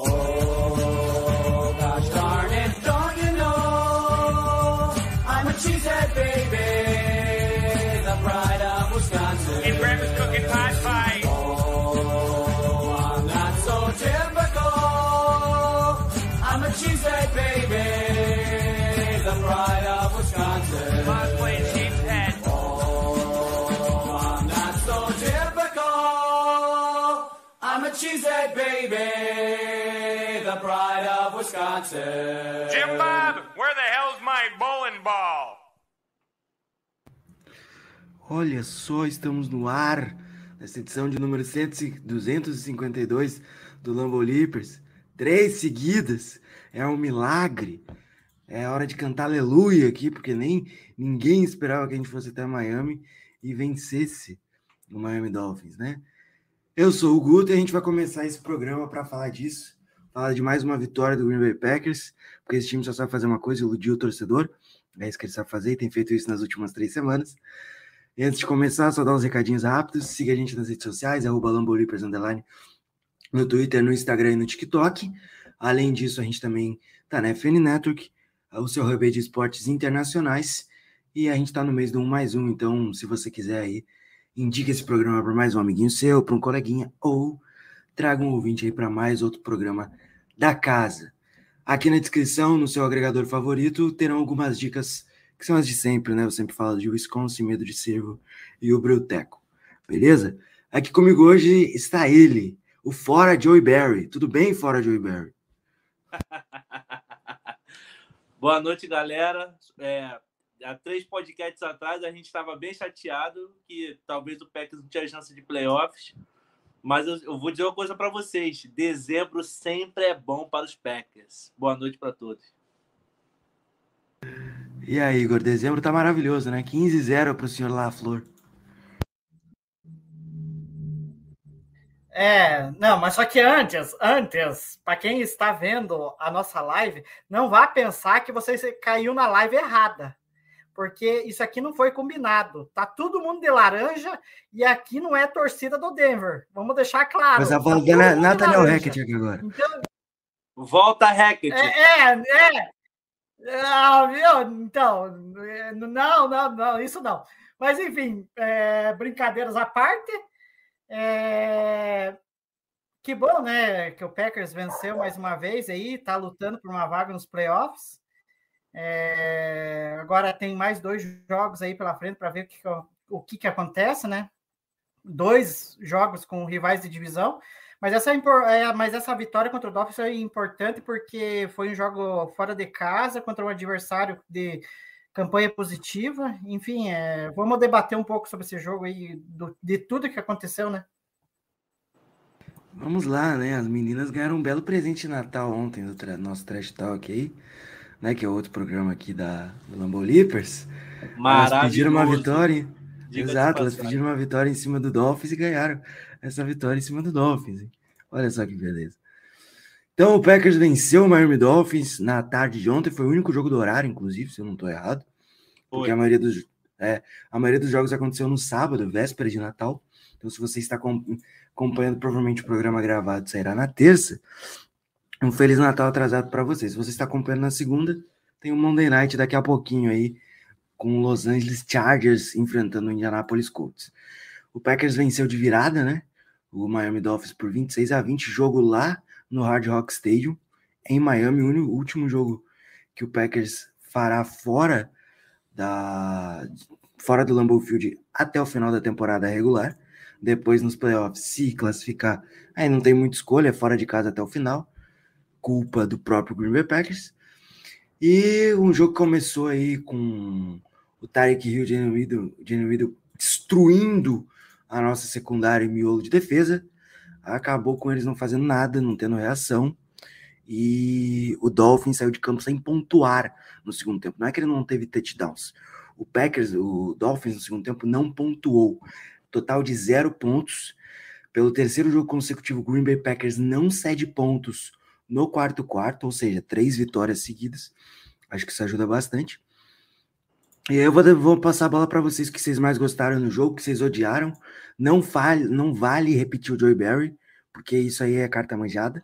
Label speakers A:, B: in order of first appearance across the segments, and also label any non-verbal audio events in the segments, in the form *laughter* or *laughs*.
A: Oh, A cheesehead baby, the pride of Wisconsin.
B: Jim Bob, where the hell's my bowling ball?
C: Olha só, estamos no ar nessa edição de número 100 252 do Lambo Leapers. Três seguidas. É um milagre. É hora de cantar aleluia aqui, porque nem ninguém esperava que a gente fosse até Miami e vencesse o Miami Dolphins, né? Eu sou o Guto e a gente vai começar esse programa para falar disso. Falar de mais uma vitória do Green Bay Packers, porque esse time só sabe fazer uma coisa, iludir o torcedor. É isso que ele sabe fazer e tem feito isso nas últimas três semanas. E antes de começar, só dar uns recadinhos rápidos. Siga a gente nas redes sociais, arroba Lambolipers, underline, no Twitter, no Instagram e no TikTok. Além disso, a gente também tá na FN Network, o seu hub de esportes internacionais. E a gente tá no mês do 1 mais 1, então se você quiser aí, indique esse programa para mais um amiguinho seu, para um coleguinha, ou traga um ouvinte aí para mais outro programa da casa. Aqui na descrição, no seu agregador favorito, terão algumas dicas que são as de sempre, né? Eu sempre falo de Wisconsin, Medo de Cervo e o Breuteco, beleza? Aqui comigo hoje está ele, o Fora Joey Barry. Tudo bem, Fora Joey Barry? *laughs*
D: Boa noite, galera. É, há três podcasts atrás a gente estava bem chateado que talvez o Packers não tinha chance de playoffs. Mas eu, eu vou dizer uma coisa para vocês: dezembro sempre é bom para os Packers. Boa noite para todos.
C: E aí, Igor, dezembro tá maravilhoso, né? 15-0 para o senhor LaFleur.
E: É, não, mas só que antes, antes, para quem está vendo a nossa live, não vá pensar que você caiu na live errada, porque isso aqui não foi combinado. Tá todo mundo de laranja e aqui não é torcida do Denver. Vamos deixar claro.
C: Mas a
E: tá todo
C: dela é Nathaniel. Hackett aqui agora.
E: Então,
D: Volta, Hackett.
E: é, é, é. Ah, viu? Então, é, não, não, não, isso não. Mas, enfim, é, brincadeiras à parte. é, que bom, né? Que o Packers venceu mais uma vez aí, tá lutando por uma vaga nos playoffs. É, agora tem mais dois jogos aí pela frente para ver o que, o que, que acontece, né? Dois jogos com rivais de divisão. Mas essa, impor- é, mas essa vitória contra o Dolphins é importante porque foi um jogo fora de casa contra um adversário de campanha positiva. Enfim, é, vamos debater um pouco sobre esse jogo aí, do- de tudo que aconteceu, né?
C: Vamos lá, né? As meninas ganharam um belo presente de Natal ontem do nosso Trash Talk aí, né? Que é outro programa aqui da do Lambo Leapers. Elas pediram uma vitória. Exato, elas pediram uma vitória em cima do Dolphins e ganharam essa vitória em cima do Dolphins. Olha só que beleza. Então o Packers venceu o Miami Dolphins na tarde de ontem, foi o único jogo do horário, inclusive, se eu não estou errado. Porque
D: Foi.
C: a maioria, dos, é, a maioria dos jogos aconteceu no sábado, véspera de Natal. Então, se você está com- acompanhando, provavelmente o programa gravado sairá na terça. Um Feliz Natal atrasado para você. Se você está acompanhando na segunda, tem um Monday Night daqui a pouquinho aí, com o Los Angeles Chargers enfrentando o Indianapolis Colts. O Packers venceu de virada, né? O Miami Dolphins por 26 a 20, jogo lá no Hard Rock Stadium, em Miami, o último jogo que o Packers fará fora da fora do Lambeau Field até o final da temporada regular. Depois nos playoffs, se classificar, aí não tem muita escolha, fora de casa até o final. Culpa do próprio Green Bay Packers. E um jogo que começou aí com o Tyreek Hill, Waddle destruindo a nossa secundária e miolo de defesa. Acabou com eles não fazendo nada, não tendo reação. E o Dolphins saiu de campo sem pontuar no segundo tempo. Não é que ele não teve touchdowns. O Packers, o Dolphins no segundo tempo não pontuou. Total de zero pontos. Pelo terceiro jogo consecutivo, o Green Bay Packers não cede pontos no quarto quarto, ou seja, três vitórias seguidas. Acho que isso ajuda bastante. E eu vou, vou passar a bola para vocês que vocês mais gostaram no jogo, que vocês odiaram. Não, fale, não vale repetir o Joey Barry, porque isso aí é carta manjada.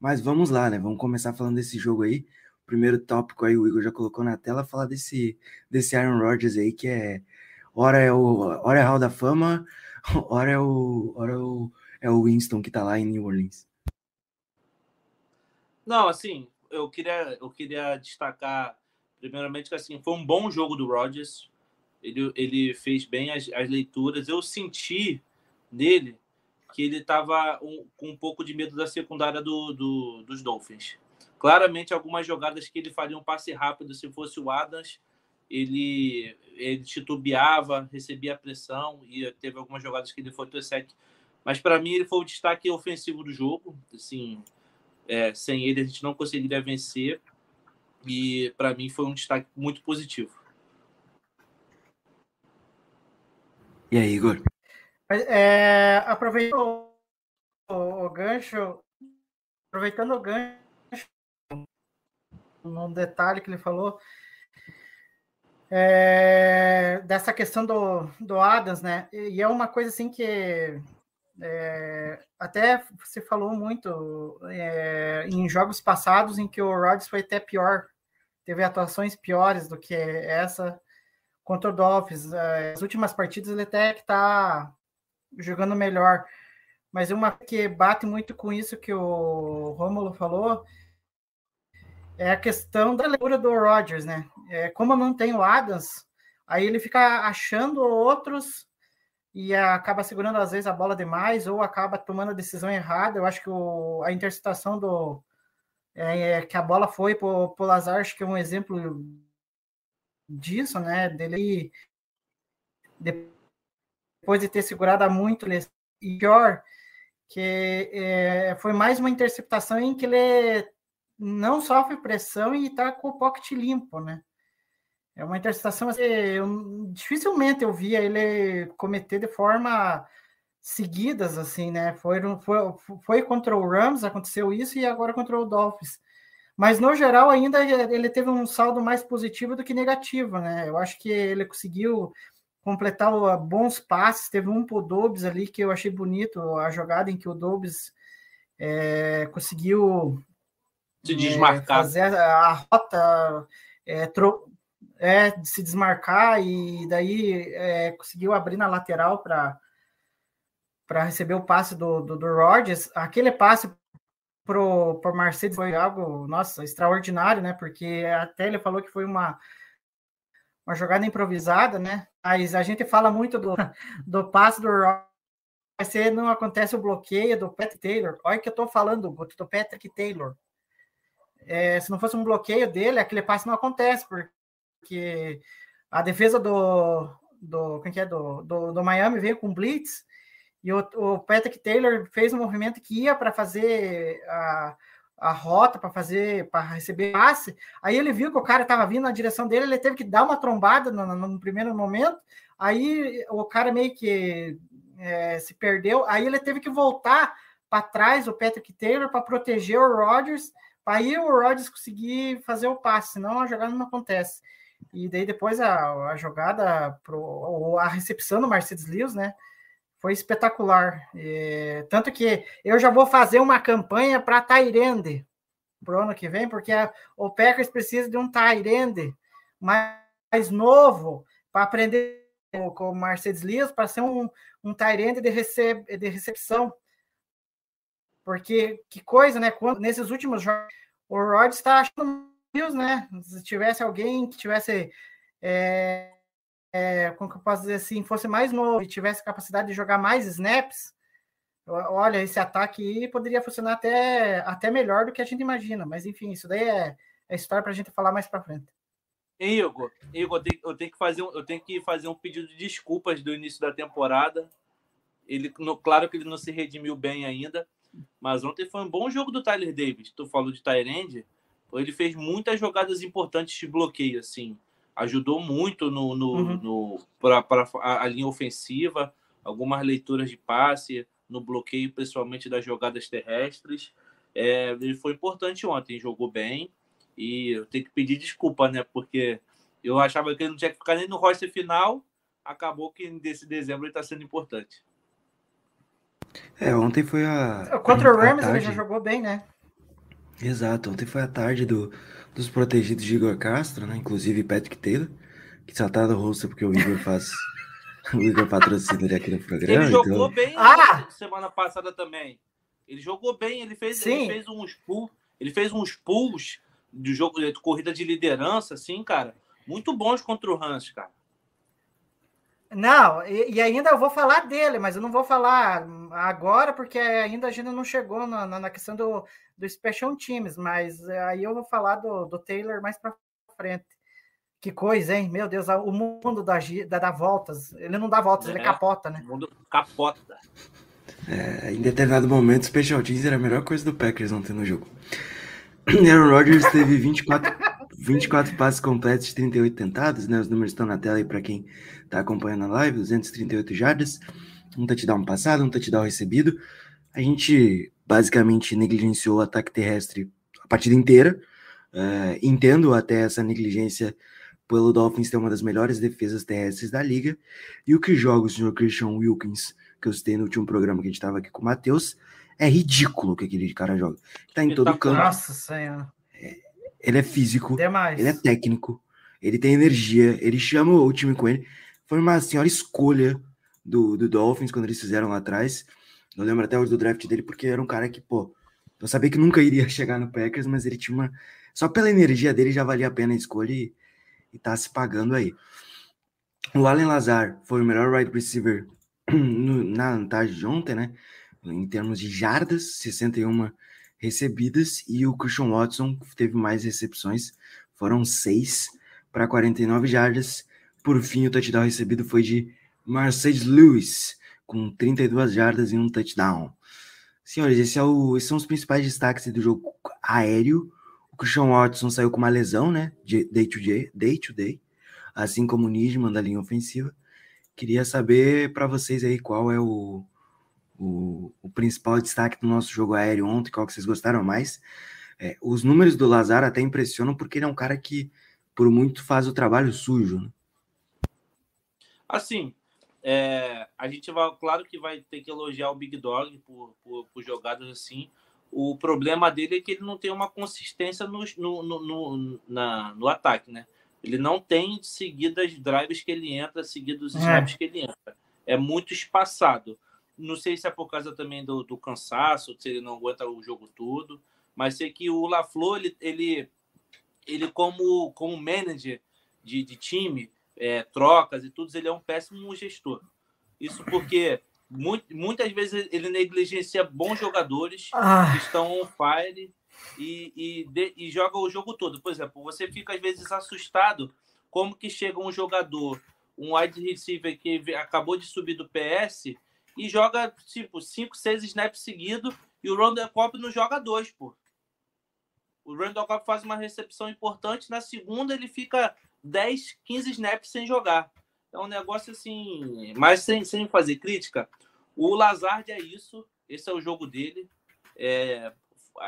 C: Mas vamos lá, né? Vamos começar falando desse jogo aí. O primeiro tópico aí, o Igor já colocou na tela, falar desse, desse Aaron Rodgers aí, que é. Ora é o, ora é Hall da Fama, *laughs* ora é o, ora é o, é o Winston que tá lá em New Orleans.
D: Não, assim, eu queria, eu queria destacar, primeiramente, que assim, foi um bom jogo do Rodgers. Ele, ele fez bem as, as leituras. Eu senti nele que ele estava um, com um pouco de medo da secundária do, do, dos Dolphins. Claramente, algumas jogadas que ele faria um passe rápido, se fosse o Adams, ele, ele titubeava, recebia pressão e teve algumas jogadas que ele foi sec. Mas para mim, ele foi o destaque ofensivo do jogo. Assim, é, sem ele, a gente não conseguiria vencer. E para mim, foi um destaque muito positivo.
C: E aí, Igor?
E: É, aproveitando o, o, gancho, aproveitando o gancho, num detalhe que ele falou, é, dessa questão do, do Adams, né? E é uma coisa assim que é, até se falou muito é, em jogos passados em que o Rodgers foi até pior, teve atuações piores do que essa contra o Dolphins. É, as últimas partidas ele até que está jogando melhor. Mas uma que bate muito com isso que o Romulo falou é a questão da leitura do Rodgers, né? É, como não tem o Adams, aí ele fica achando outros e acaba segurando às vezes a bola demais ou acaba tomando a decisão errada. Eu acho que o, a interceptação do é, que a bola foi para o Lazar, acho que é um exemplo disso, né? Dele depois de ter segurado muito e pior que é, foi mais uma interceptação em que ele não sofre pressão e está com o pocket limpo, né? É uma interceptação assim, eu, dificilmente eu via ele cometer de forma seguidas assim, né? Foi, foi, foi contra o Rams, aconteceu isso e agora contra o Dolphins. Mas no geral ainda ele teve um saldo mais positivo do que negativo, né? Eu acho que ele conseguiu completar bons passes, teve um pro Dobbs ali que eu achei bonito, a jogada em que o Dobbs é, conseguiu
D: se desmarcar.
E: É, fazer a, a rota, é, tro, é, se desmarcar e daí é, conseguiu abrir na lateral para para receber o passe do, do, do Rodgers. Aquele passe pro, pro Mercedes foi algo, nossa, extraordinário, né? Porque até ele falou que foi uma, uma jogada improvisada, né? Mas a gente fala muito do, *laughs* do passe do Rodgers. Se não acontece o bloqueio do Patrick Taylor, olha que eu tô falando do Patrick Taylor. É, se não fosse um bloqueio dele, aquele passe não acontece, porque que a defesa do, do, quem que é, do, do, do Miami veio com blitz e o, o Patrick Taylor fez um movimento que ia para fazer a, a rota, para fazer, para receber passe. Aí ele viu que o cara estava vindo na direção dele, ele teve que dar uma trombada no, no, primeiro momento. Aí o cara meio que é, se perdeu. Aí ele teve que voltar para trás, o Patrick Taylor, para proteger o Rodgers, aí o Rodgers conseguir fazer o passe, senão a jogada não acontece. E daí depois a, a jogada, pro, a recepção do Mercedes Lewis, né? Foi espetacular. E, tanto que eu já vou fazer uma campanha para Tairende pro ano que vem, porque a, o Packers precisa de um Tairende mais, mais novo para aprender com o Mercedes Lewis para ser um, um Tyrande de, recep, de recepção. Porque que coisa, né? Quando, nesses últimos jogos, o Rod está achando né? Se tivesse alguém que tivesse, é, é, como que eu posso dizer assim, fosse mais novo e tivesse capacidade de jogar mais snaps, olha, esse ataque poderia funcionar até, até melhor do que a gente imagina. Mas enfim, isso daí é, é história para a gente falar mais para frente.
D: Igor, Igor, eu tenho, eu tenho, que fazer um, eu tenho que fazer um pedido de desculpas do início da temporada. Ele, no, claro que ele não se redimiu bem ainda, mas ontem foi um bom jogo do Tyler Davis. Tu falou de Tyrande ele fez muitas jogadas importantes de bloqueio, assim. Ajudou muito no, no, uhum. no para a, a linha ofensiva, algumas leituras de passe, no bloqueio, principalmente das jogadas terrestres. É, ele foi importante ontem, jogou bem. E eu tenho que pedir desculpa, né? Porque eu achava que ele não tinha que ficar nem no roster final. Acabou que desse dezembro ele está sendo importante.
C: É, ontem foi a.
E: Contra o Rams ele já jogou bem, né?
C: Exato, ontem foi a tarde do, dos protegidos de Igor Castro, né? Inclusive Patrick Taylor, que só tá no rosto porque o Igor faz. *laughs* o Igor patrocina ele aqui no programa.
D: Ele jogou
C: então...
D: bem
E: Ah!
D: semana passada também. Ele jogou bem, ele fez,
E: Sim.
D: ele fez uns pulls, ele fez uns pulls de jogo de corrida de liderança, assim, cara, muito bons contra o Hans, cara.
E: Não, e, e ainda eu vou falar dele, mas eu não vou falar agora, porque ainda a gente não chegou na, na, na questão do, do Special Teams, mas é, aí eu vou falar do, do Taylor mais para frente. Que coisa, hein? Meu Deus, o mundo dá, dá, dá voltas. Ele não dá voltas, ele
D: É.
E: capota, né?
D: O mundo capota.
C: É, em determinado momento, o Special Teams era a melhor coisa do Packers ontem no jogo. *clears throat* Aaron Rodgers teve 24, 24 passes completos de 38 tentados, né? Os números estão na tela aí para quem tá acompanhando a live, 238 jardas, um touchdown passado, um touchdown recebido. A gente basicamente negligenciou o ataque terrestre a partida inteira. É, entendo até essa negligência pelo Dolphins ter uma das melhores defesas terrestres da liga. E o que joga o senhor Christian Wilkins, que eu citei no último programa que a gente estava aqui com o Matheus, é ridículo o que aquele cara joga. Tá em todo
D: Espetacular.
C: canto,
E: Nossa Senhora,
C: ele é físico,
E: demais.
C: ele é técnico, ele tem energia, ele chama o time com ele. Foi uma senhora escolha do, do Dolphins quando eles fizeram lá atrás. Eu lembro até hoje do draft dele, porque era um cara que, pô, eu sabia que nunca iria *laughs* chegar no Packers, mas ele tinha uma. Só pela energia dele já valia a pena a escolha e, e tá se pagando aí. O Allen Lazar foi o melhor wide receiver *clears throat* no- na tarde de ontem, né? Em termos de jardas, 61 recebidas, e o Christian Watson teve mais recepções, foram seis para 49 jardas. Por fim, o touchdown recebido foi de Mercedes Lewis, com 32 jardas e um touchdown. Senhores, esse é o- esses são os principais destaques do jogo aéreo. O Christian Watson saiu com uma lesão, né? Day to day, day to day, assim como o Nijman da linha ofensiva. Queria saber para vocês aí qual é o, o, o principal destaque do nosso jogo aéreo ontem, qual que vocês gostaram mais. É, os números do Lazar até impressionam porque ele é um cara que, por muito, faz o trabalho sujo. Né?
D: Assim, é, a gente vai, claro que vai ter que elogiar o Big Dog por, por, por jogadas assim. O problema dele é que ele não tem uma consistência no, no, no, no, na, no ataque, né? Ele não tem seguidas drives que ele entra, seguidos
E: É.
D: snaps que ele entra. É muito espaçado. Não sei se é por causa também do, do cansaço, se ele não aguenta o jogo todo, mas sei que o LaFleur, ele, ele, ele como, como manager de, de time, é, trocas e tudo, ele é um péssimo gestor. Isso porque mu- muitas vezes ele negligencia bons jogadores
E: Ah,
D: que estão on fire e, e, de- e joga o jogo todo. Por exemplo, você fica às vezes assustado como que chega um jogador, um wide receiver que acabou de subir do PS e joga tipo 5, 6 snaps seguidos e o Randall Cobb não joga dois, pô. O Randall Cobb faz uma recepção importante, na segunda ele fica 10, 15 snaps sem jogar. É um negócio assim, mas sem, sem fazer crítica. O Lazard é isso, esse é o jogo dele. É,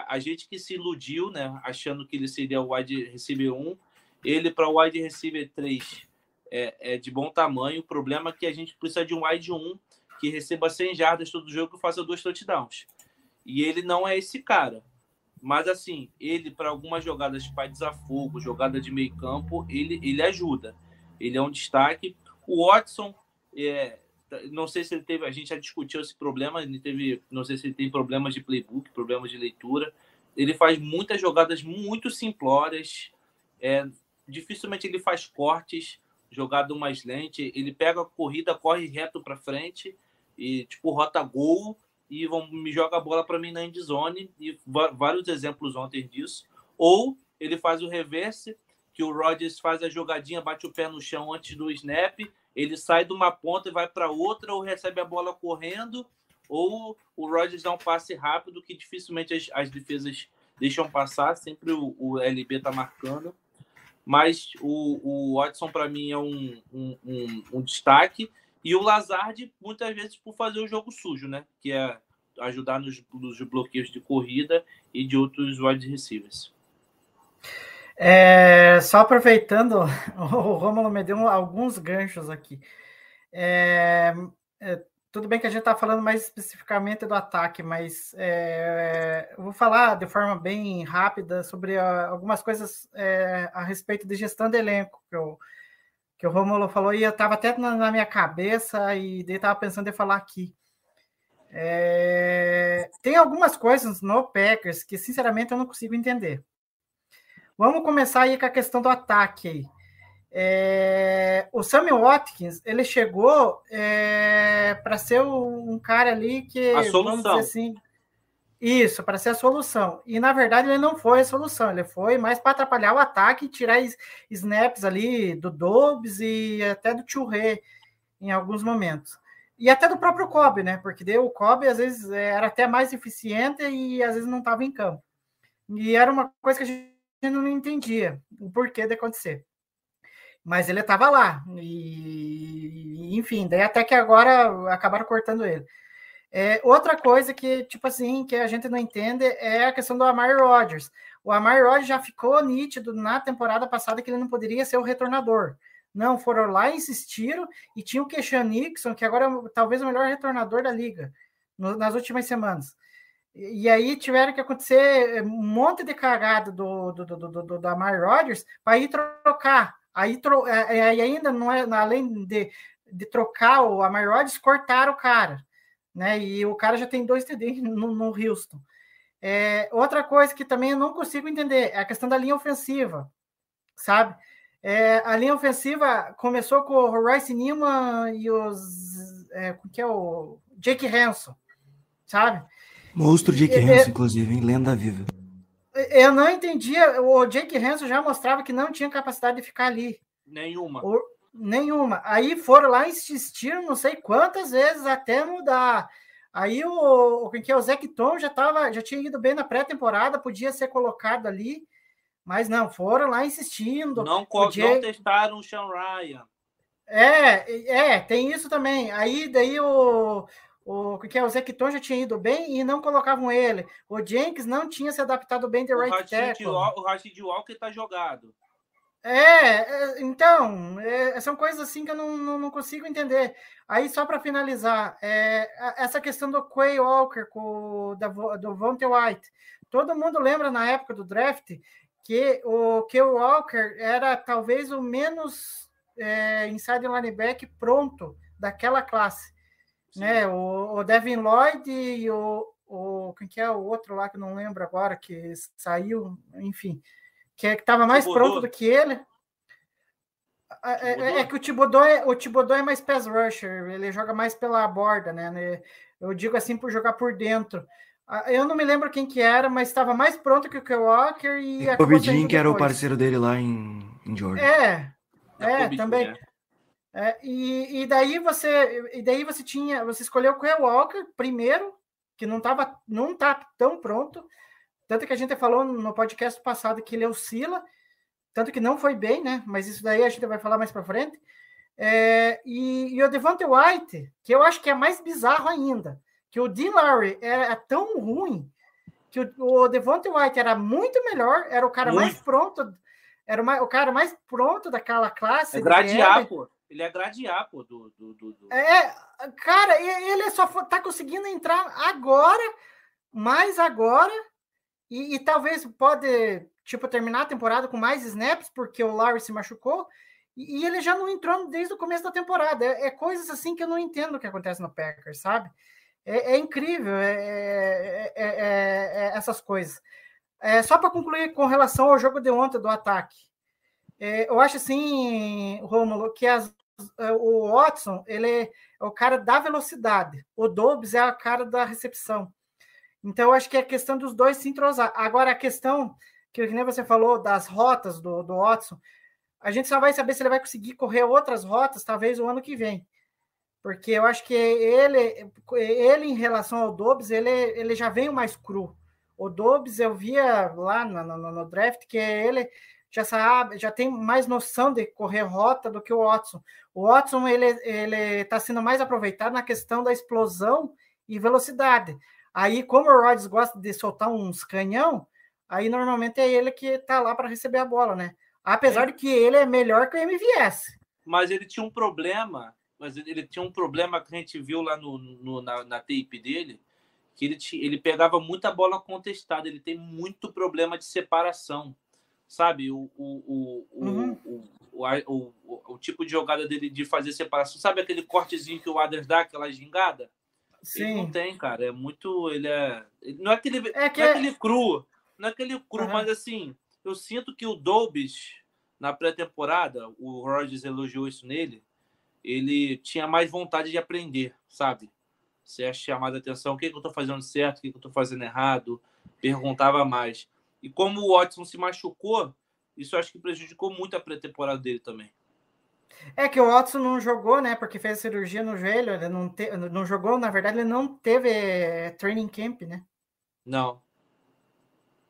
D: a gente que se iludiu, né, achando que ele seria o wide receiver 1, ele para o wide receiver 3 é, é de bom tamanho. O problema é que a gente precisa de um wide 1 que receba 100 jardas todo jogo e faça dois touchdowns. E ele não é esse cara. Mas assim, ele para algumas jogadas para desafogo, jogada de meio campo, ele, ele ajuda. Ele é um destaque. O Watson, é, não sei se ele teve, a gente já discutiu esse problema, ele teve, não sei se ele tem problemas de playbook, problemas de leitura. Ele faz muitas jogadas muito simplórias, é, dificilmente ele faz cortes, jogada mais lente, ele pega a corrida, corre reto para frente e tipo rota gol e vão, me joga a bola para mim na end zone e vários exemplos ontem disso. Ou ele faz o reverse, que o Rodgers faz a jogadinha, bate o pé no chão antes do snap, ele sai de uma ponta e vai para outra, ou recebe a bola correndo, ou o Rodgers dá um passe rápido que dificilmente as, as defesas deixam passar, sempre o, o LB tá marcando. Mas o, o Watson, para mim, é um, um, um, um destaque. E o Lazard, muitas vezes, por fazer o jogo sujo, né? Que é ajudar nos, nos bloqueios de corrida e de outros wide receivers.
E: é, só aproveitando, *laughs* o Romulo me deu alguns ganchos aqui. É, é, tudo bem que a gente está falando mais especificamente do ataque, mas é, eu vou falar de forma bem rápida sobre a, algumas coisas é, a respeito de gestão de elenco, que, eu, que o Romulo falou, e eu estava até na, na, minha cabeça e estava pensando em falar aqui. É, tem algumas coisas no Packers que, sinceramente, eu não consigo entender. Vamos começar aí com a questão do ataque aí. É, o Sammy Watkins ele chegou é, para ser um cara ali que
D: a solução.
E: assim, isso para ser a solução. E na verdade ele não foi a solução. Ele foi mais para atrapalhar o ataque e tirar snaps ali do Dobbs e até do Churré em alguns momentos. E até do próprio Kobe né? Porque deu o Kobe às vezes era até mais eficiente e às vezes não estava em campo. E era uma coisa que a gente não entendia o porquê de acontecer. Mas ele estava lá. E, enfim, daí até que agora acabaram cortando ele. É, outra coisa que, tipo assim, que a gente não entende é a questão do Amari Rodgers. O Amari Rodgers já ficou nítido na temporada passada que ele não poderia ser o retornador. Não, foram lá, insistiram e tinha o Keshan Nixon, que agora é talvez o melhor retornador da liga no, nas últimas semanas. E, aí tiveram que acontecer um monte de cagada do, do, do, do, do, do Amari Rodgers para ir trocar Aí, tro, é, é, aí ainda não é, além de, de trocar o Amari Rodgers, cortaram o cara. Né? E o cara já tem dois TD *laughs* no, no Houston. É, outra coisa que também eu não consigo entender é a questão da linha ofensiva, sabe? É, a linha ofensiva começou com o Royce Newman e os. É, que é o Jake Hanson, sabe?
C: Monstro Jake
E: É,
C: Hanson,
E: é-
C: inclusive, em lenda viva.
E: Eu não entendia. O Jake Hanson já mostrava que não tinha capacidade de ficar ali.
D: Nenhuma.
E: O- nenhuma. Aí foram lá insistiram não sei quantas vezes até mudar. Aí o, o, que é, o Zach Tom já, tava, já tinha ido bem na pré-temporada, podia ser colocado ali, mas não, foram lá insistindo.
D: Não,
E: Jake-
D: não testaram o Sean Ryan.
E: É, é, tem isso também. Aí daí o, o que é, o Zecton já tinha ido bem e não colocavam ele. O Jenkins não tinha se adaptado bem de
D: O
E: right
D: Rashid,
E: tackle.
D: O Rashid Walker tá jogado.
E: É, é, então, é, são coisas assim que eu não, não, não consigo entender. Aí, só para finalizar, é, essa questão do Quay Walker com da, do Vontae White. Todo mundo lembra na época do draft que o Quay Walker era talvez o menos é, inside linebacker pronto daquela classe. Né? O, o Devin Lloyd e o, o. Quem que é o outro lá que eu não lembro agora, que saiu, enfim que estava mais
D: Thibodeau.
E: pronto do que ele. É, é- é que o Thibodeau é, o Thibodeau é mais pass rusher, ele joga mais pela borda, né? né? Eu digo assim por jogar por dentro. Eu não me lembro quem que era, mas estava mais pronto que o Kyle Walker e
C: O
E: acabou
C: Jean, que era o parceiro dele lá em, em Georgia.
E: É, é,
D: Jacoby
E: também.
D: Jones.
E: É, e, e daí você e daí você tinha você escolheu o Kyle Walker primeiro que não estava não tá tão pronto tanto que a gente falou no podcast passado que ele oscila tanto que não foi bem né mas isso daí a gente vai falar mais para frente É, e, e o Devonte White que eu acho que é mais bizarro ainda que o Dean Lowry era tão ruim que o, o Devonte White era muito melhor era o cara mais
D: Muito.
E: pronto era o, mais, o cara mais pronto daquela classe
D: É
E: de
D: gradear, pô. Ele é gradear, pô, do. do, do, do-
E: É, cara, ele só tá conseguindo entrar agora, mais agora, e, e talvez pode, tipo, terminar a temporada com mais snaps, porque o Larry se machucou, e, ele já não entrou desde o começo da temporada. É, é coisas assim que eu não entendo o que acontece no Packers, sabe? É, é incrível é, é- é- é- essas coisas. Só para concluir com relação ao jogo de ontem do ataque. Eu acho assim, Rômulo, que as o Watson, ele é o cara da velocidade. O Dobbs é a cara da recepção. Então, acho que é questão dos dois se entrosar. Agora, a questão, que nem você falou, das rotas do, do Watson, a gente só vai saber se ele vai conseguir correr outras rotas, talvez, o ano que vem. Porque eu acho que ele, ele em relação ao Dobbs, ele, ele já veio mais cru. O Dobbs, eu via lá no, no, no draft que ele já sabe, já tem mais noção de correr rota do que o Watson. O Watson ele ele está sendo mais aproveitado na questão da explosão e velocidade. Aí, como o Rodgers gosta de soltar uns canhão, aí normalmente é ele que está lá para receber a bola, né? Apesar de que ele é melhor que o MVS.
D: Mas ele tinha um problema mas ele, tinha um problema que a gente viu lá no, no na, na tape dele, que ele, ele pegava muita bola contestada, ele tem muito problema de separação, sabe? O, o, o,
E: Uhum.
D: o, o, o, o- o tipo de jogada dele de fazer separação, sabe aquele cortezinho que o Aders dá, aquela gingada? Ele não
E: Sim.
D: tem, cara. É muito. Ele é. Não é aquele,
E: É que
D: não é
E: é-
D: aquele cru. Não é aquele cru,
E: Aham.
D: mas assim, eu sinto que o Dolbis, na pré-temporada, o Rogers elogiou isso nele, ele tinha mais vontade de aprender, sabe? Você é chamado a atenção, o que, que eu tô fazendo certo, o que, que eu tô fazendo errado, perguntava mais. E como o Watson se machucou, isso acho que prejudicou muito a pré-temporada dele também.
E: É que o Watson não jogou, né? Porque fez cirurgia no joelho, ele não, te... não jogou, na verdade, ele não teve eh, training camp, né?
D: Não.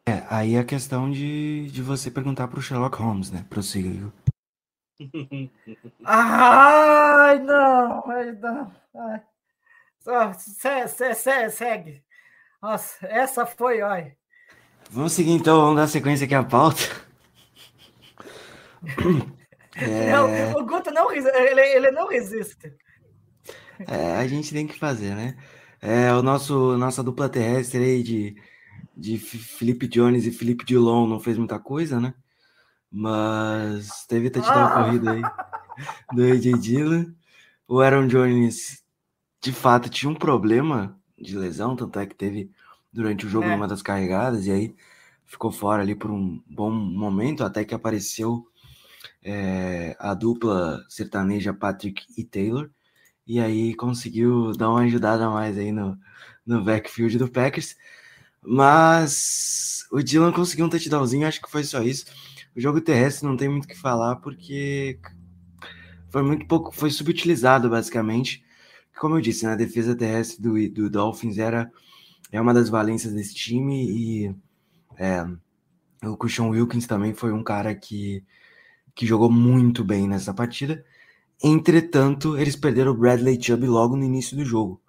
C: É, aí é questão de, de você perguntar pro Sherlock Holmes, né? Prossiga, viu? *laughs*
E: Ai, não, ai, não. Ai. Só, se- se- se- segue. Nossa, essa foi, olha.
C: Vamos seguir então, vamos dar sequência aqui à pauta. *laughs* É,
E: Não, o Guto não, ele, ele não resiste.
C: é, a gente tem que fazer, né? É, o nosso nossa dupla terrestre aí de, de Felipe Jones e Felipe Dilon não fez muita coisa, né? Mas teve touchdown
E: Ah!
C: corrido aí do AJ Dillon. O Aaron Jones, de fato, tinha um problema de lesão, tanto é que teve durante o jogo
E: É.
C: numa das carregadas, e aí ficou fora ali por um bom momento, até que apareceu é, a dupla sertaneja Patrick e Taylor, e aí conseguiu dar uma ajudada a mais aí no, no backfield do Packers. Mas o Dylan conseguiu um touchdownzinho, acho que foi só isso. O jogo terrestre não tem muito o que falar, porque foi muito pouco, foi subutilizado basicamente. Como eu disse, né, a defesa terrestre do, do Dolphins era é uma das valências desse time e é, o Christian Wilkins também foi um cara que, que jogou muito bem nessa partida. Entretanto, eles perderam o Bradley Chubb logo no início do jogo,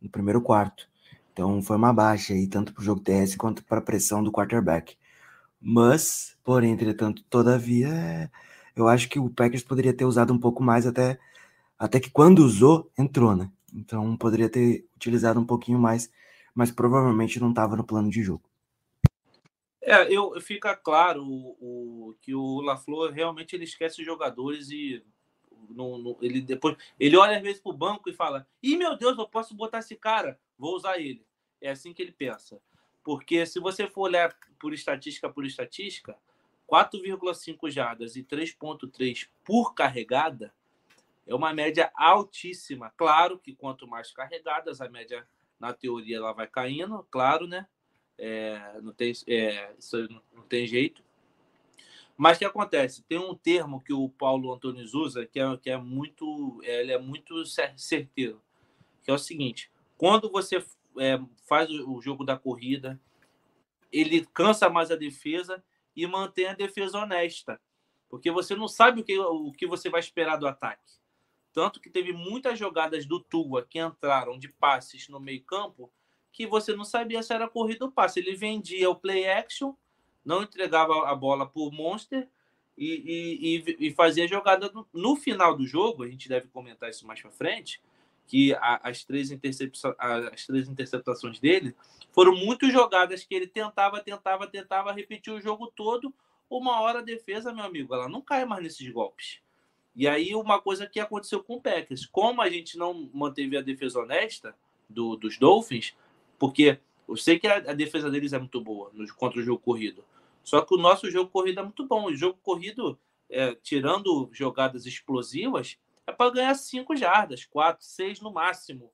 C: no primeiro quarto. Então foi uma baixa aí, tanto para o jogo terrestre quanto para a pressão do quarterback. Mas, porém, entretanto, todavia, é, eu acho que o Packers poderia ter usado um pouco mais até, até que quando usou, entrou, né? Então poderia ter utilizado um pouquinho mais, mas provavelmente não estava no plano de jogo.
D: É, eu fica claro o, o- que o LaFleur realmente ele esquece os jogadores e não, não- ele depois ele olha às vezes para o banco e fala: "Ih, meu Deus, eu posso botar esse cara, vou usar ele". É assim que ele pensa. Porque se você for olhar por estatística por estatística, 4,5 jardas e 3,3 por carregada é uma média altíssima. Claro que quanto mais carregadas, a média, na teoria, ela vai caindo, claro, né? É, não tem, é, não, tem jeito. Mas o que acontece? Tem um termo que o Paulo Antunes usa que é, que é muito, é, ele é muito cer- certeiro, que é o seguinte: quando você é, faz o, jogo da corrida, ele cansa mais a defesa e mantém a defesa honesta, porque você não sabe o que, o que você vai esperar do ataque. Tanto que teve muitas jogadas do Tua que entraram de passes no meio-campo que você não sabia se era corrida ou passe. Ele vendia o play action, não entregava a bola para o Monster e, e, e, fazia jogada. No, no, final do jogo, a gente deve comentar isso mais para frente, que a, as, três as três interceptações dele foram muito jogadas que ele tentava, tentava, tentava repetir o jogo todo. Uma hora a defesa, meu amigo, ela não cai mais nesses golpes. E aí, uma coisa que aconteceu com o Packers, como a gente não manteve a defesa honesta do, dos Dolphins, porque eu sei que a, a, defesa deles é muito boa no, contra o jogo corrido. Só que o nosso jogo corrido é muito bom. O jogo corrido, é, tirando jogadas explosivas, é para ganhar 5 jardas, 4, 6 no máximo.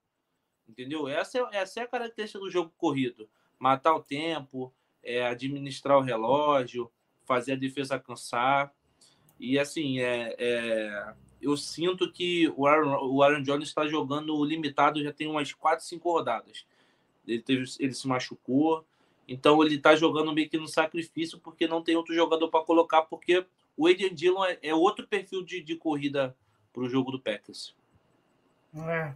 D: Entendeu? Essa é, essa é a característica do jogo corrido. Matar o tempo, é, administrar o relógio, fazer a defesa cansar. E assim, é, é, eu sinto que o Aaron, o Aaron Jones está jogando limitado já tem umas 4, 5 rodadas. Ele, teve, ele se machucou, então ele está jogando meio que no sacrifício porque não tem outro jogador para colocar, porque o Adrian Dillon é, é, outro perfil de, de corrida para o jogo do Packers.
E: É.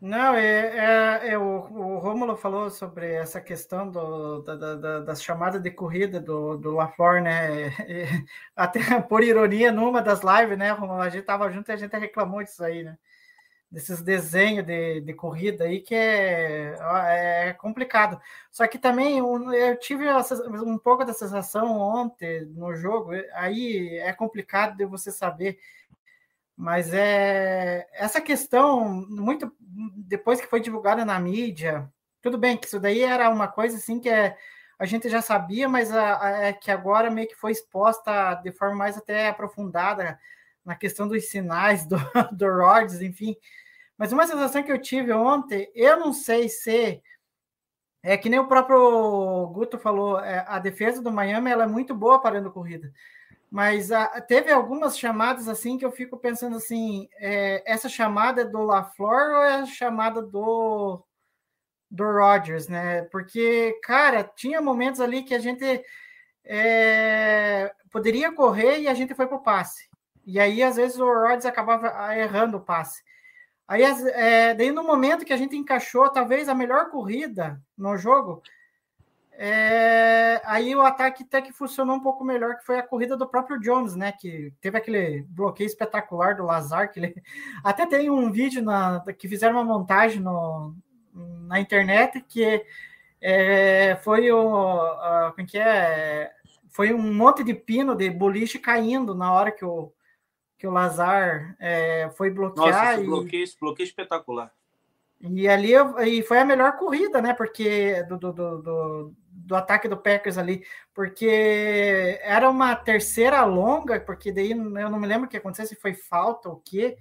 E: Não, é, é, é o, o Rômulo falou sobre essa questão do, da, da, das chamadas de corrida do, do LaFleur, né? *laughs* E, até por ironia, numa das lives, né, Rômulo? A gente tava junto e a gente reclamou disso aí, né? Desses desenhos de, de corrida aí que é, é complicado. Só que também eu tive um pouco da sensação ontem no jogo, aí é complicado de você saber mas é essa questão, muito depois que foi divulgada na mídia, tudo bem que isso daí era uma coisa assim que é, a gente já sabia, mas é que agora meio que foi exposta de forma mais até aprofundada na questão dos sinais do, *laughs* do Rhodes, enfim. Mas uma sensação que eu tive ontem, eu não sei se é que nem o próprio Guto falou, é, a defesa do Miami ela é muito boa parando corrida. Mas a, ah, teve algumas chamadas assim que eu fico pensando assim: é, essa chamada é do LaFleur ou é a chamada do, do Rodgers, né? Porque, cara, tinha momentos ali que a gente é, poderia correr e a gente foi para o passe. E aí, às vezes, o Rodgers acabava ah, errando o passe. Aí, é, daí, no momento que a gente encaixou, talvez a melhor corrida no jogo, é, aí o ataque até que funcionou um pouco melhor, que foi a corrida do próprio Jones, né? Que teve aquele bloqueio espetacular do Lazar, que ele *laughs* até tem um vídeo na, que fizeram uma montagem no, na internet que é, foi o uh, como que é? Foi um monte de pino de boliche caindo na hora que o que o Lazar é, foi bloquear.
D: Nossa, bloqueio, esse bloqueio espetacular.
E: E ali e foi a melhor corrida, né? Porque do, do, do, do ataque do Packers ali, porque era uma terceira longa, porque daí eu não me lembro o que aconteceu, se foi falta ou o quê,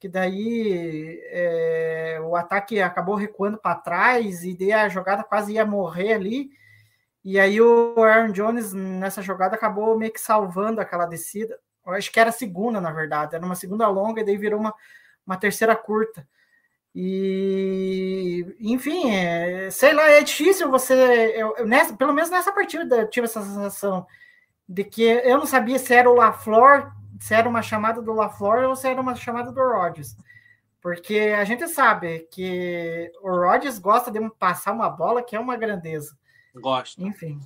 E: que daí é, o ataque acabou recuando para trás e daí a jogada quase ia morrer ali. E aí o Aaron Jones nessa jogada acabou meio que salvando aquela descida. Eu acho que era a segunda, na verdade, era uma segunda longa e daí virou uma, uma terceira curta. E, enfim, é, sei lá, é difícil você. Eu, eu, nessa, pelo menos nessa partida eu tive essa sensação de que eu não sabia se era o LaFleur, se era uma chamada do LaFleur ou se era uma chamada do Rodgers. Porque a gente sabe que o Rodgers gosta de passar uma bola que é uma grandeza.
D: Gosta.
E: Enfim.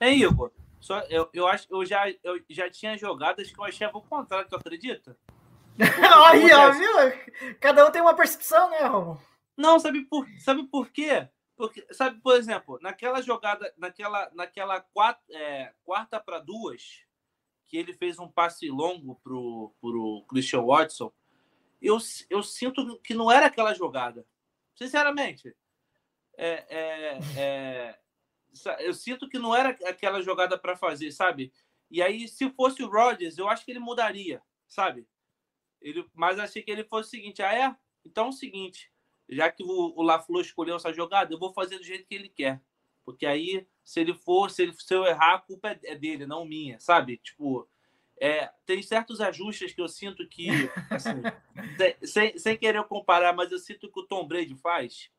D: É, Igor, só, eu, eu acho eu já, eu já tinha jogadas que eu achava o contrário, tu acredita? *laughs*
E: Aí, ó, viu? Cada um tem uma percepção, né, Romo?
D: Não, sabe por, sabe por quê? Porque, sabe, por exemplo, naquela jogada, naquela, naquela quatro, é, quarta para duas, que ele fez um passe longo pro, pro Christian Watson, eu, eu sinto que não era aquela jogada. Sinceramente. É, é, é, eu sinto que não era aquela jogada para fazer, sabe? E aí, se fosse o Rodgers, eu acho que ele mudaria, sabe? Ele, mas achei que ele fosse o seguinte: ah, é? Então é o seguinte, já que o, o LaFleur escolheu essa jogada, eu vou fazer do jeito que ele quer. Porque aí, se ele for, se, ele, se eu errar, a culpa é, é dele, não minha, sabe? Tipo, é, tem certos ajustes que eu sinto que, *laughs* assim, sem, sem querer comparar, mas eu sinto que o Tom Brady faz,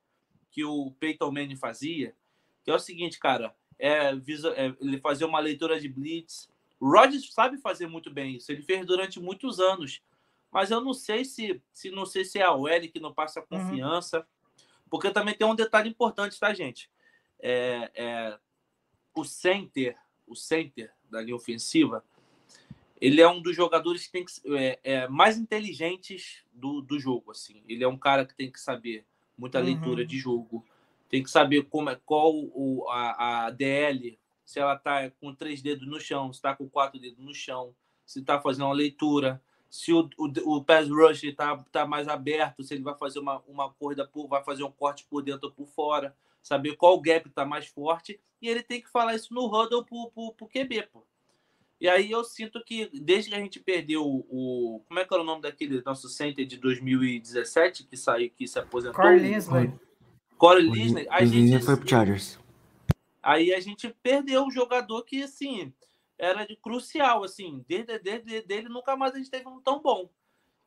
D: que o Peyton Manning fazia, que é o seguinte, cara, é, é ele fazia uma leitura de blitz. O Rodgers sabe fazer muito bem isso, ele fez durante muitos anos mas eu não sei se, se não sei se é a OL que não passa uhum. confiança, uhum. porque também tem um detalhe importante, tá, gente? É, é, o center, o center da linha ofensiva, ele é um dos jogadores que tem que é, é, mais inteligentes do, do jogo, assim. Ele é um cara que tem que saber muita uhum. leitura de jogo, tem que saber como é qual o, a, a DL, se ela tá com três dedos no chão, se tá com quatro dedos no chão, se tá fazendo uma leitura, se o, o, o pass rush está tá mais aberto, se ele vai fazer uma, uma corrida por, vai fazer um corte por dentro ou por fora, saber qual gap está mais forte, e ele tem que falar isso no huddle pro, pro, pro QB, pô. E aí eu sinto que desde que a gente perdeu o. Como é que era o nome daquele nosso center de 2017 que saiu, que se aposentou?
E: Corey Linsley.
D: Corey Linsley. A gente,
C: foi pro Chargers.
D: Aí a gente perdeu um jogador que, assim, era de crucial, assim, desde, desde dele nunca mais a gente teve um tão bom.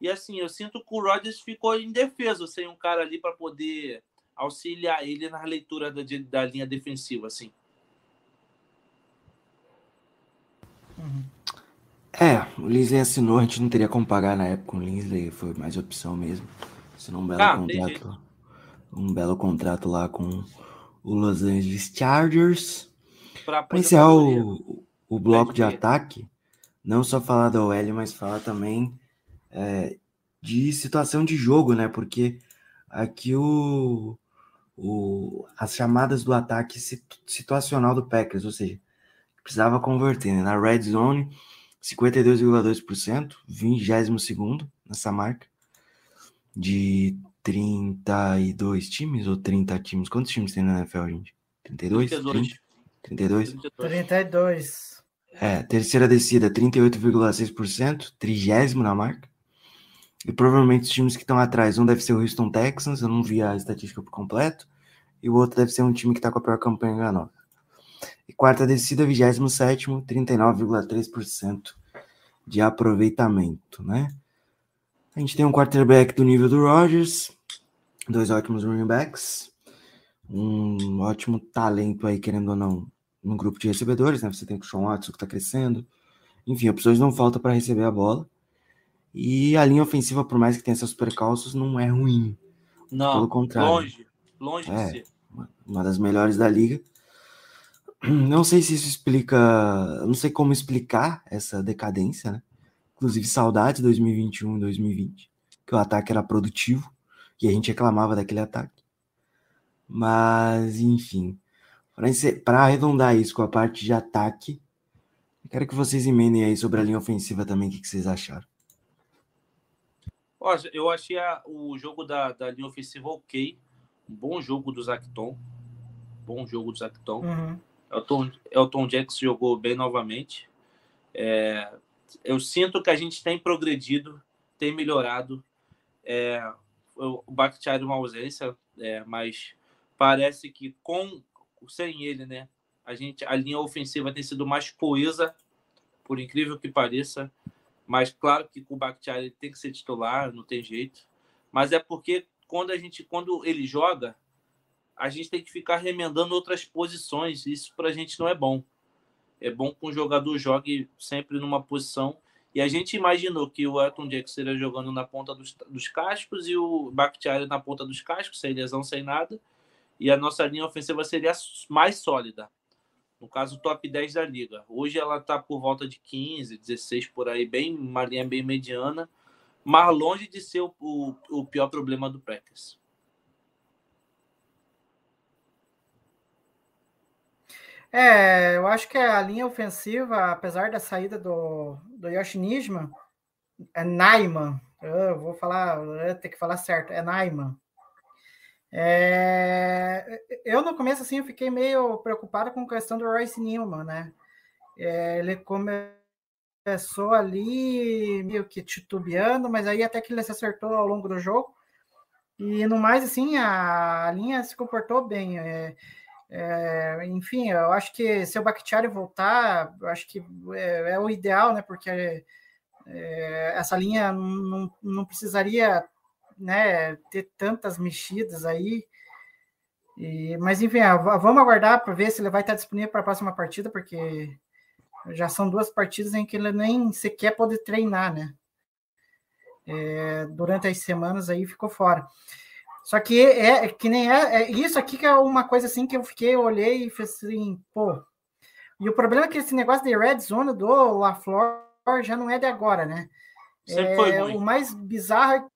D: E assim, eu sinto que o Rodgers ficou indefeso sem um cara ali para poder auxiliar ele na leitura da, da linha defensiva, assim.
C: Uhum. É, o Linsley assinou, a gente não teria como pagar na época com o Linsley, foi mais opção mesmo. Se não um belo ah, contrato. Um belo contrato lá com o Los Angeles Chargers. Para
D: aposentadoria.
C: o, o bloco de ataque, não só falar da OL, mas falar também é, de situação de jogo, né? Porque aqui o, o, as chamadas do ataque situ- situacional do Packers, ou seja, precisava converter, né? Na red zone, 52,2%, 22 nessa marca, de 32 times ou 30 times? Quantos times tem na NFL, gente? 32?
D: 32.
C: 30? 32?
D: 32.
E: 32.
C: É, terceira descida, 38,6%, trigésimo na marca. E provavelmente os times que estão atrás, um deve ser o Houston Texans, eu não vi a estatística por completo, e o outro deve ser um time que está com a pior campanha enganosa. E quarta descida, 27, 39,3% de aproveitamento, né? A gente tem um quarterback do nível do Rodgers, dois ótimos running backs, um ótimo talento aí, querendo ou não, no grupo de recebedores, né? Você tem o Sean Watson que tá crescendo. Enfim, opções não faltam para receber a bola. E a linha ofensiva, por mais que tenha seus percalços, não é ruim.
D: Não,
C: Pelo contrário.
D: longe. Longe
C: É.
D: de ser.
C: Uma das melhores da liga. *clears throat* Não sei se isso explica. Não sei como explicar essa decadência, né? Inclusive, saudades 2021 e 2020, que o ataque era produtivo e a gente reclamava daquele ataque. Mas, enfim, para arredondar isso com a parte de ataque, eu quero que vocês emendem aí sobre a linha ofensiva também, o que, que vocês acharam.
D: Ó, eu achei a- o jogo da, da linha ofensiva ok. Um bom jogo do Zacton. Bom jogo do Zacton.
E: Uhum.
D: Elton, Elton Jackson jogou bem novamente. É, eu sinto que a gente tem progredido, tem melhorado. É, o Bakhtiari é uma ausência, é, mas parece que com sem ele, né, a gente a linha ofensiva tem sido mais coesa, por incrível que pareça. Mas claro que com o Bakhtiari tem que ser titular, não tem jeito. Mas é porque quando a gente quando ele joga, a gente tem que ficar remendando outras posições. Isso para a gente não é bom. É bom que um jogador jogue sempre numa posição. E a gente imaginou que o Elton Jackson seria jogando na ponta dos, dos cascos e o Bakhtiari na ponta dos cascos, sem lesão, sem nada. E a nossa linha ofensiva seria mais sólida. No caso, top 10 da liga. Hoje ela está por volta de 15, 16 por aí, bem, uma linha bem mediana, mas longe de ser o, o, o pior problema do Packers.
E: É, eu acho que a linha ofensiva, apesar da saída do, do Yoshi Nijman, é Naiman. Eu vou falar, tenho que falar certo, é Naiman. É, eu no começo assim eu fiquei meio preocupado com a questão do Royce Newman, né? É, ele começou ali meio que titubeando, mas aí até que ele se acertou ao longo do jogo. E no mais, assim, a linha se comportou bem. É, é, enfim, eu acho que se o Bakhtiari voltar, eu acho que é, é o ideal, né? Porque é, essa linha não, não precisaria né, ter tantas mexidas aí. E, mas enfim, ah, vamos aguardar para ver se ele vai estar disponível para a próxima partida, porque já são duas partidas em que ele nem sequer pode treinar, né? É, durante as semanas aí ficou fora. Só que é, é que nem é, é isso aqui que é uma coisa assim que eu fiquei, eu olhei e falei assim, pô. E o problema é que esse negócio de red zone do LaFleur já não é de agora, né?
D: Sempre foi
E: É,
D: ruim.
E: o mais bizarro é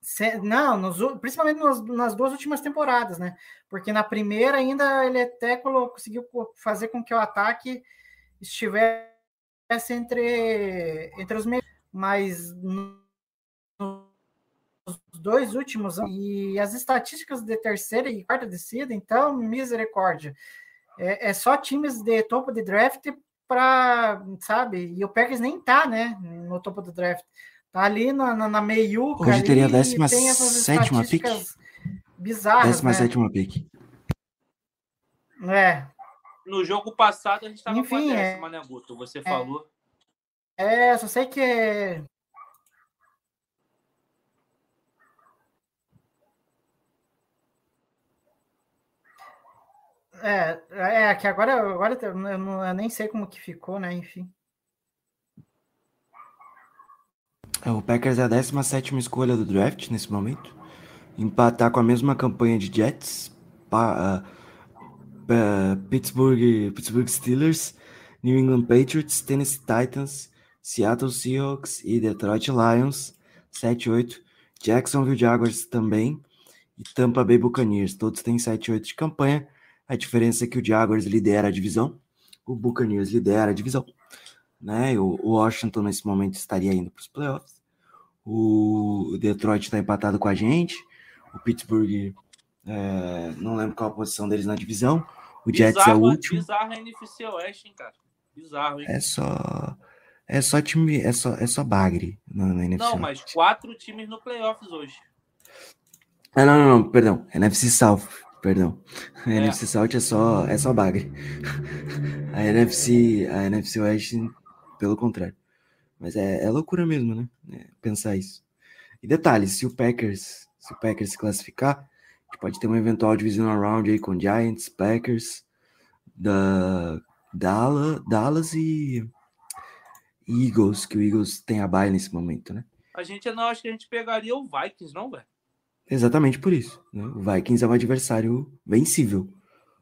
E: se- não, nos principalmente nos- nas duas últimas temporadas, né? Porque na primeira ainda ele até conseguiu co- fazer com que o ataque estivesse entre, entre os melhores, mas no- dois últimos anos, e as estatísticas de terceira e quarta descida, então, misericórdia. É, é só times de topo de draft para, sabe? E o Packers nem tá, né? No topo do draft. Tá ali na, na, na meiuca.
C: Hoje
E: ali,
C: teria a
E: e tem essas
C: 17ª pick?
E: Bizarras, né?
C: 17 pick.
E: É,
D: No jogo passado a gente estava com
E: Enfim,
D: a
E: é-
D: décima, né, Guto? Você falou.
E: é, só sei que É, é que agora, agora eu, não- eu nem sei como que ficou, né? Enfim.
C: É, O Packers é a 17 escolha do draft nesse momento. empatar com a mesma campanha de Jets, pa, uh, Pittsburgh, Pittsburgh Steelers, New England Patriots, Tennessee Titans, Seattle Seahawks e Detroit Lions, 7-8. Jacksonville Jaguars também e Tampa Bay Buccaneers. Todos têm 7-8 de campanha. A diferença é que o Jaguars lidera a divisão, o Buccaneers lidera a divisão. Né? O Washington, nesse momento, estaria indo para os playoffs. O Detroit está empatado com a gente. O Pittsburgh, é, não lembro qual a posição deles na divisão. O Jets
D: bizarro,
C: é o último.
D: Bizarro a NFC Oeste, hein, cara? Bizarro, hein?
C: É só. É só time. É só, é só bagre na, na NFC.
D: Não, mas quatro times no playoffs hoje.
C: Ah, não, não, não, perdão. NFC South, perdão. A
D: É.
C: NFC South é só, é só bagre. A NFC, a NFC West, pelo contrário. Mas é, é loucura mesmo, né? É, pensar isso. E detalhe, se o Packers, se o Packers se classificar, a gente pode ter um eventual divisional round aí com Giants, Packers, da Dallas, Dallas e Eagles, que o Eagles tem a bye nesse momento, né?
D: A gente não acho que a gente pegaria o Vikings, não, velho?
C: Exatamente por isso. Né? O Vikings é um adversário vencível.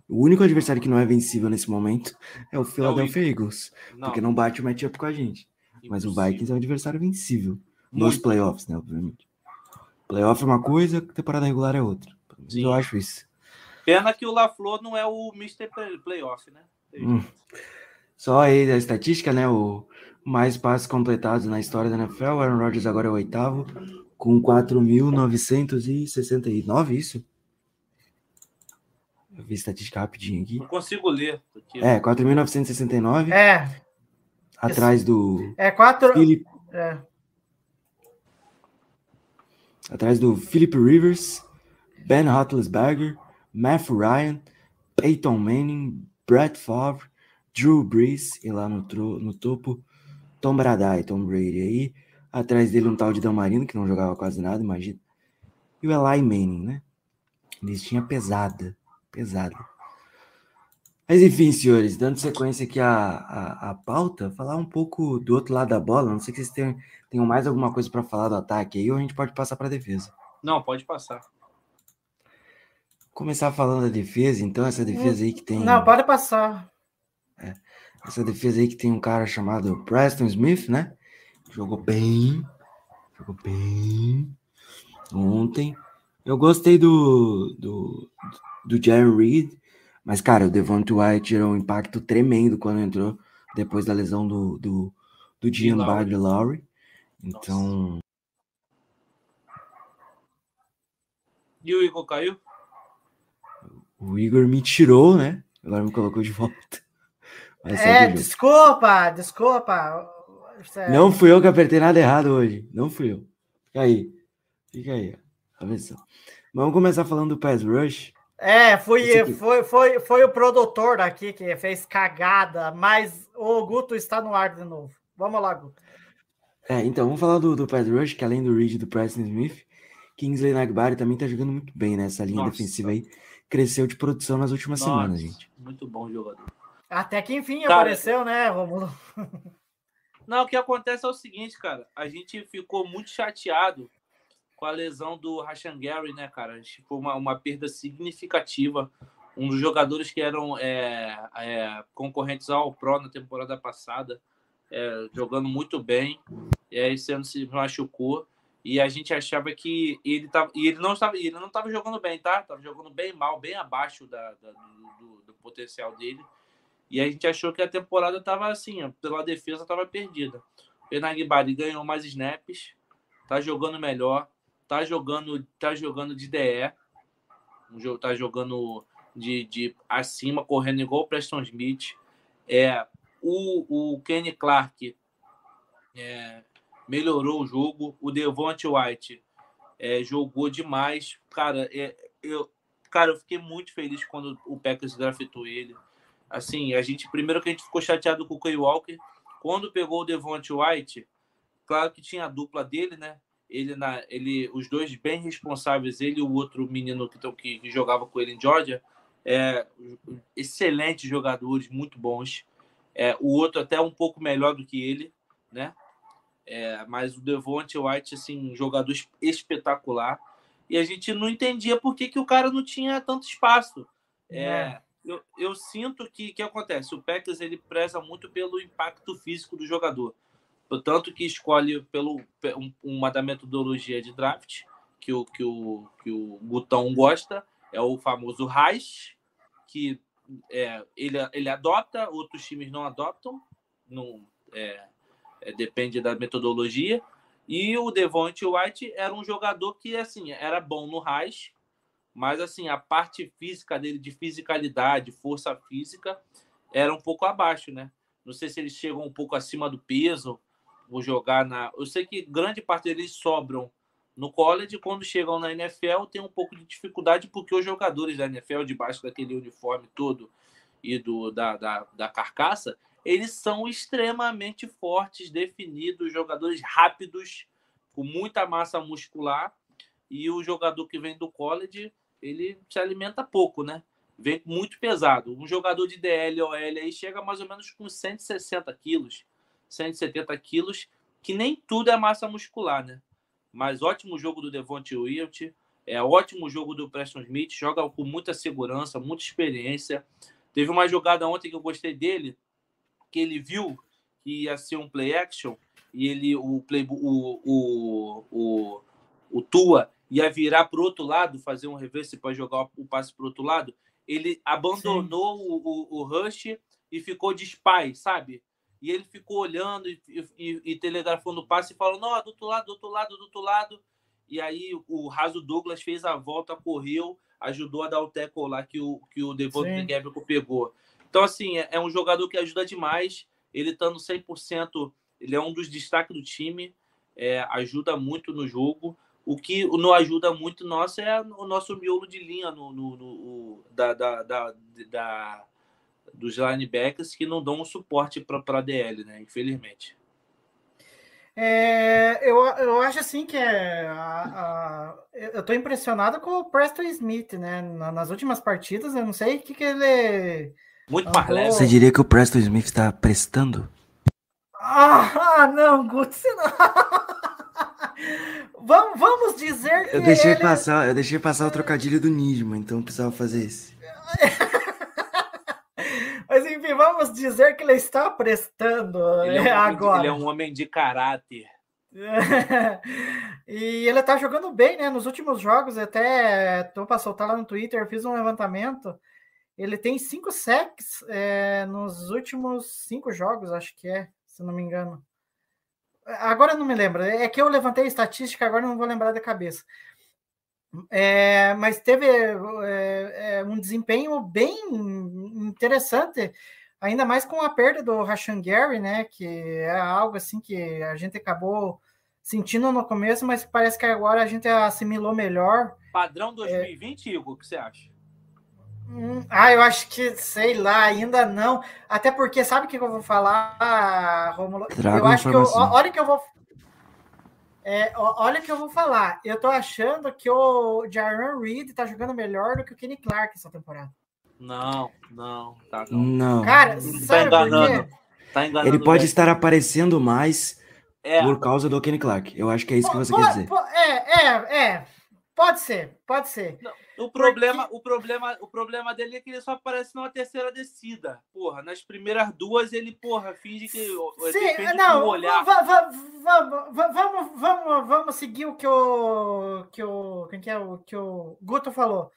C: O único adversário que não é vencível nesse momento é o Philadelphia Eagles,
D: Não.
C: porque não bate o matchup com a gente. Mas o
D: impossível.
C: Vikings é um adversário vencível. Nos
D: Muito.
C: playoffs, né? Obviamente. Playoff é uma coisa, temporada regular é outra.
D: Sim.
C: Eu acho isso.
D: Pena que o LaFleur não é o Mr. Play- Playoff, né?
C: Hum. Só aí a estatística, né? O mais passes completados na história da NFL. O Aaron Rodgers agora é o oitavo, com 4.969, isso? Eu vi a estatística rapidinho aqui.
D: Não consigo ler. Aqui.
C: É, 4.969,
E: É,
C: atrás do
E: é quatro.
C: Philip,
E: É,
C: atrás do Philip Rivers, Ben Roethlisberger, Matthew Ryan, Peyton Manning, Brett Favre, Drew Brees e lá no, tro- no topo Tom Brady, Tom Brady aí, atrás dele um tal de Dan Marino que não jogava quase nada, imagina. E o Eli Manning, né? Listinha pesada, pesada. Mas enfim, senhores, dando sequência aqui à, à, à pauta, falar um pouco do outro lado da bola. Não sei se vocês têm, tenham mais alguma coisa para falar do ataque aí, ou a gente pode passar para a defesa.
D: Não, pode passar.
C: Começar falando da defesa, então, essa defesa aí que tem.
E: Não, pode passar.
C: Essa defesa aí que tem um cara chamado Preston Smith, né? Jogou bem. Jogou bem. Ontem. Eu gostei do. do, do Jerry Reed. Mas, cara, o Devonta White tirou um impacto tremendo quando entrou depois da lesão do, do, do Gian
D: Lowry.
C: Bagley Lowry. Então,
D: E o Igor caiu?
C: o Igor me tirou, né? Agora me colocou de volta. Mas
E: É, desculpa, desculpa.
C: Não fui eu que apertei nada errado hoje. Não fui eu. Fica aí. Fica aí. ó. A versão. Vamos começar falando do Pass Rush.
E: É, fui, foi, foi, foi o produtor aqui que fez cagada, mas o Guto está no ar de novo. Vamos lá, Guto.
C: É, então, vamos falar do, do Pass Rush, que além do Reed e do Preston Smith, Kingsley Nagbari também tá jogando muito bem nessa linha
D: Nossa.
C: defensiva aí. Cresceu de produção nas últimas semanas,
D: Nossa,
C: gente.
D: Muito bom jogador.
E: Até que enfim
D: Cara,
E: apareceu, né, Romulo? *laughs*
D: Não, o que acontece é o seguinte, cara. A gente ficou muito chateado com a lesão do Rashan Gary, né, cara? A gente foi uma, uma perda significativa. Um dos jogadores que eram é, é, concorrentes ao Pro na temporada passada, é, jogando muito bem. E aí, ano se machucou. E a gente achava que ele tava. E ele não estava, ele não estava jogando bem, tá? Tava jogando bem mal, bem abaixo da, da- do, do- do potencial dele. E a gente achou que a temporada estava assim, pela defesa estava perdida. O Benagbari ganhou mais snaps, tá jogando melhor, tá jogando, tá jogando de DE, tá jogando de, de acima, correndo igual o Preston Smith. É, o, o Kenny Clark é, melhorou o jogo, o Devonte White é, jogou demais. Cara, é, eu, cara, eu fiquei muito feliz quando o Packers draftou ele. Assim, a gente primeiro que a gente ficou chateado com o Kay Walker, quando pegou o Devonte White, claro que tinha a dupla dele, né? Ele na ele os dois bem responsáveis, ele e o outro menino que, que, que jogava com ele em Georgia, é, excelentes jogadores, muito bons. É, o outro até um pouco melhor do que ele, né? É, mas o Devonte White, assim, um jogador es- espetacular. e a gente não entendia por que, que o cara não tinha tanto espaço. É,
E: É.
D: eu, eu sinto que que acontece. O Packers ele preza muito pelo impacto físico do jogador. Tanto que escolhe pelo pe- um- uma da metodologia de draft que o, que o, que o Gutão gosta, é o famoso Reich, que é, ele, ele adota, outros times não adoptam, não, é, é, depende da metodologia. E o Devonte White era um jogador que assim era bom no Reich, mas assim a parte física dele, de fisicalidade, força física, era um pouco abaixo, né? Não sei se eles chegam um pouco acima do peso, vou jogar na. Eu sei que grande parte deles sobram no college, quando chegam na NFL, tem um pouco de dificuldade, porque os jogadores da NFL, debaixo daquele uniforme todo e do, da, da, da carcaça, eles são extremamente fortes, definidos, jogadores rápidos, com muita massa muscular, e o jogador que vem do college, ele se alimenta pouco, né? Vem muito pesado. Um jogador de DL ou L aí chega mais ou menos com 160 quilos, 170 quilos, que nem tudo é massa muscular, né? Mas ótimo jogo do Devonte Wilt, é ótimo jogo do Preston Smith, joga com muita segurança, muita experiência. Teve uma jogada ontem que eu gostei dele, que ele viu que ia ser um play action e ele o play o, o, o, o Tua ia virar para o outro lado, fazer um reverse para jogar o passe para o outro lado. Ele abandonou o, o, o rush e ficou de spy, sabe? E ele ficou olhando e, e, e telegrafando o passe e falou: Não, do outro lado, do outro lado, do outro lado. E aí o Raso Douglas fez a volta, correu, ajudou a dar o tackle lá que o, que o Devontae. Gabriel pegou. Então, assim, é, é um jogador que ajuda demais. Ele estando 100%, ele é um dos destaques do time, é, ajuda muito no jogo. O que não ajuda muito nosso é o nosso miolo de linha no, no- no- o- da, da, da, da- dos linebackers que não dão um suporte para a DL, né? Infelizmente.
E: É, eu, eu acho assim que é, a- a- eu estou impressionado com o Preston Smith, né? Na- Nas últimas partidas, eu não sei o que, que ele.
D: Muito mais leve.
C: Você diria que o Preston Smith está prestando?
E: Ah, não, Guto, você não. *laughs* vamos, vamos dizer que
C: Eu deixei
E: ele...
C: passar, eu deixei passar o trocadilho do Nismo, então eu precisava fazer esse. *laughs*
E: Mas enfim, vamos dizer que ele está prestando
D: Ele é, um
E: é,
D: homem de-
E: agora.
D: ele é um homem de caráter. *laughs*
E: e ele tá jogando bem, né? Nos últimos jogos, até tô para soltar lá no Twitter, fiz um levantamento. Ele tem cinco sacks é, nos últimos cinco jogos, acho que é, se não me engano. Agora eu não me lembro. É que eu levantei a estatística, agora não vou lembrar da cabeça. É, mas teve é, é, um desempenho bem interessante, ainda mais com a perda do Rashan Gary, né? Que é algo assim que a gente acabou sentindo no começo, mas parece que agora a gente assimilou melhor.
D: Padrão 2020, Igor, o que você acha?
E: Hum, ah, eu acho que, sei lá, ainda não. Até porque, sabe o que eu vou falar, Romulo?
C: Traga
E: eu acho que eu, olha que eu vou. É, olha que eu vou falar. Eu tô achando que o Jaron Reed tá jogando melhor do que o Kenny Clark essa temporada.
D: Não, não, tá não.
C: Não.
E: Cara,
D: Tá
E: sabe por
D: enganando.
E: quê?
D: Tá enganando.
C: Ele pode
D: velho.
C: estar aparecendo mais
D: É,
C: por causa do Kenny Clark. Eu acho que é isso que você
E: Po-
C: quer dizer.
E: po- É, é, é. Pode ser, pode ser.
D: o problema, o problema, o problema dele é que ele só aparece numa terceira descida. Porra, nas primeiras duas ele, porra, finge que
E: Sim, não,
D: do olhar.
E: va- va- va- va- vamos, vamos, vamos seguir o que o que o quem que é o que o Guto falou.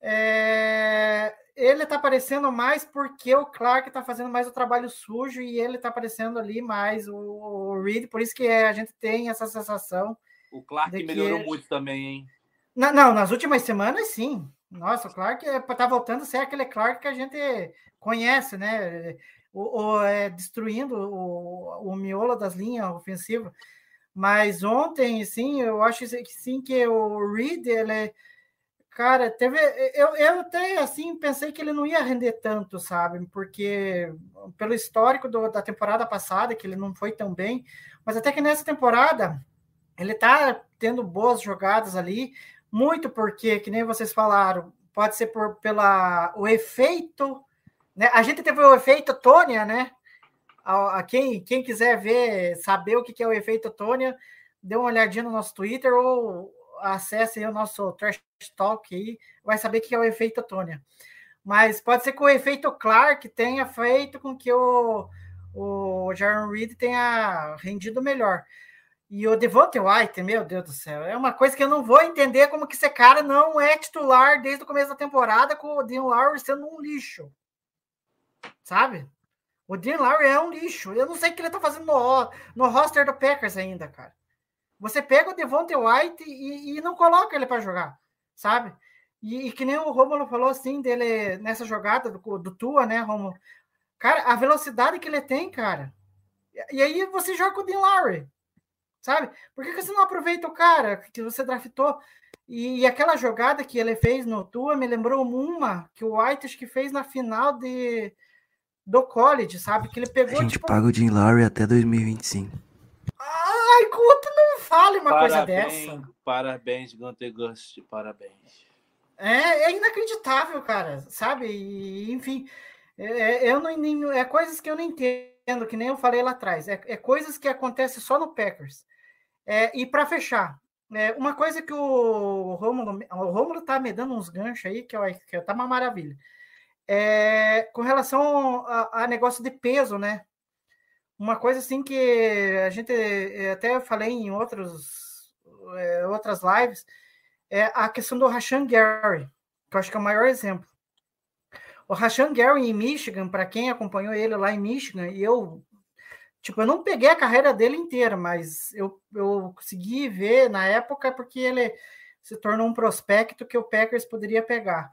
E: É, ele tá aparecendo mais porque o Clark tá fazendo mais o trabalho sujo e ele tá aparecendo ali mais o, o Reed, por isso que a gente tem essa sensação.
D: O Clark
E: de que-
D: melhorou muito também, hein?
E: Na- não, nas últimas semanas, sim. Nossa, o Clark é- tá voltando a ser aquele Clark que a gente conhece, né? O, o- é, destruindo o, o miolo das linhas ofensivas. Mas ontem, sim, eu acho que sim que o Reed, ele é- Cara, teve. Eu, eu até assim pensei que ele não ia render tanto, sabe? Porque pelo histórico do- da temporada passada, que ele não foi tão bem, mas até que nessa temporada ele tá tendo boas jogadas ali, muito porque, que nem vocês falaram, pode ser por, pela o efeito, né? A gente teve o efeito Tônia, né? A, a quem, quem quiser ver, saber o que que é o efeito Tônia, dê uma olhadinha no nosso Twitter ou acesse o nosso Trash Talk aí, vai saber o que é o efeito Tônia. Mas pode ser que o efeito Clark tenha feito com que o, o Jaron Reed tenha rendido melhor. E o Devontae White, meu Deus do céu, é uma coisa que eu não vou entender como que esse cara não é titular desde o começo da temporada com o Dean Lowry sendo um lixo. Sabe? O Dean Lowry é um lixo. Eu não sei o que ele tá fazendo no, no roster do Packers ainda, cara. Você pega o Devontae White e, e não coloca ele para jogar, sabe? E, e, que nem o Romulo falou assim dele nessa jogada do, do Tua, né, Romulo? Cara, a velocidade que ele tem, cara. E, e aí você joga com o Dean Lowry sabe? Por que, que você não aproveita o cara que você draftou? E, e, aquela jogada que ele fez no Tua me lembrou uma que o White acho que fez na final de, do college, sabe? Que ele pegou.
C: A gente
E: tipo...
C: paga o Jim Lowry até 2025.
E: Ai, Couto, não fale uma
D: parabéns,
E: coisa dessa.
D: Parabéns, Gunter Gust, parabéns.
E: É, é inacreditável, cara, sabe? E, enfim, é, é eu não, nem, é coisas que eu não entendo, que nem eu falei lá atrás. É, é coisas que acontecem só no Packers. É, e para fechar, é, uma coisa que o Romulo, o tá me dando uns ganchos aí, que, eu, que tá uma maravilha. É, com relação a, a, negócio de peso, né? Uma coisa assim que a gente é, até falei em outros, é, outras lives, é a questão do Rashan Gary, que eu acho que é o maior exemplo. O Rashan Gary em Michigan, para quem acompanhou ele lá em Michigan, e eu Tipo, eu não peguei a carreira dele inteira, mas eu, eu consegui ver na época porque ele se tornou um prospecto que o Packers poderia pegar.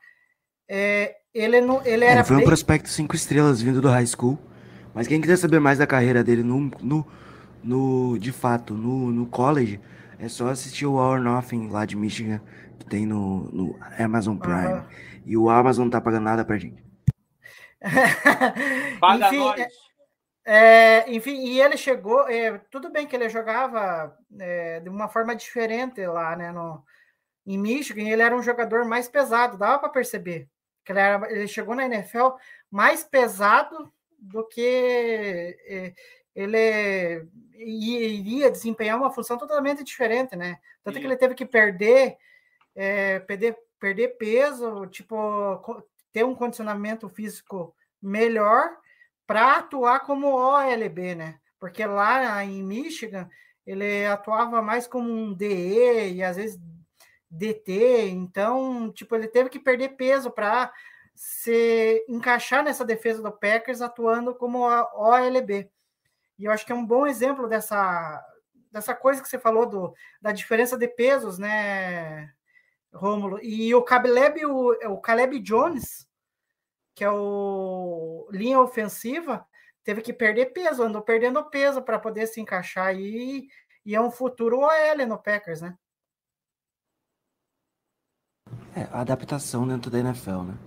E: É, ele, não, ele era.
C: Ele foi um prospecto cinco estrelas vindo do high school. Mas quem quiser saber mais da carreira dele no, no, no de fato, no, no college, é só assistir o All or Nothing lá de Michigan, que tem no, no Amazon Prime. Uhum. E o Amazon não tá pagando nada pra gente. *laughs*
D: Paga Enfim, nós.
E: É... É, enfim, e ele chegou. É, tudo bem que ele jogava é, de uma forma diferente lá, né? No, em Michigan, ele era um jogador mais pesado, dava para perceber que ele, era, ele chegou na NFL mais pesado do que é, ele iria desempenhar uma função totalmente diferente, né? Tanto Sim. que ele teve que perder, é, perder, perder peso, tipo, ter um condicionamento físico melhor para atuar como OLB, né? Porque lá em Michigan ele atuava mais como um DE e às vezes DT, então, tipo, ele teve que perder peso para se encaixar nessa defesa do Packers atuando como OLB. E eu acho que é um bom exemplo dessa, dessa coisa que você falou do, da diferença de pesos, né, Rômulo? E o Caleb, o, o Caleb Jones, que é o linha ofensiva, teve que perder peso, andou perdendo peso para poder se encaixar aí e é um futuro OL no Packers, né?
C: É, adaptação dentro da NFL, né?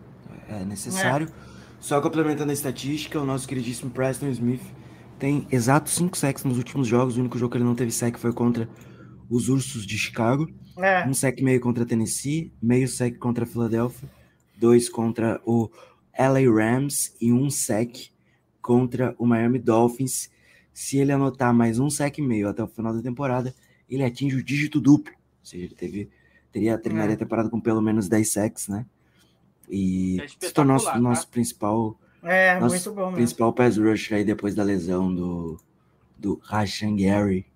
C: É necessário. É. Só complementando a estatística, o nosso queridíssimo Preston Smith tem exatos 5 sacks nos últimos jogos. O único jogo que ele não teve sack foi contra os Ursos de Chicago. É. Um sack meio contra Tennessee, meio sack contra a Philadelphia, dois contra o LA Rams e um sec contra o Miami Dolphins. Se ele anotar mais um sec e meio até o final da temporada, ele atinge o dígito duplo. Ou seja, ele teve, teria, terminaria é. a temporada com pelo menos 10 secs, né? E é se tornou nosso, tá? nosso principal.
E: É,
C: nosso
E: muito bom.
C: Principal pass rush aí depois da lesão do, do Rashan Gary.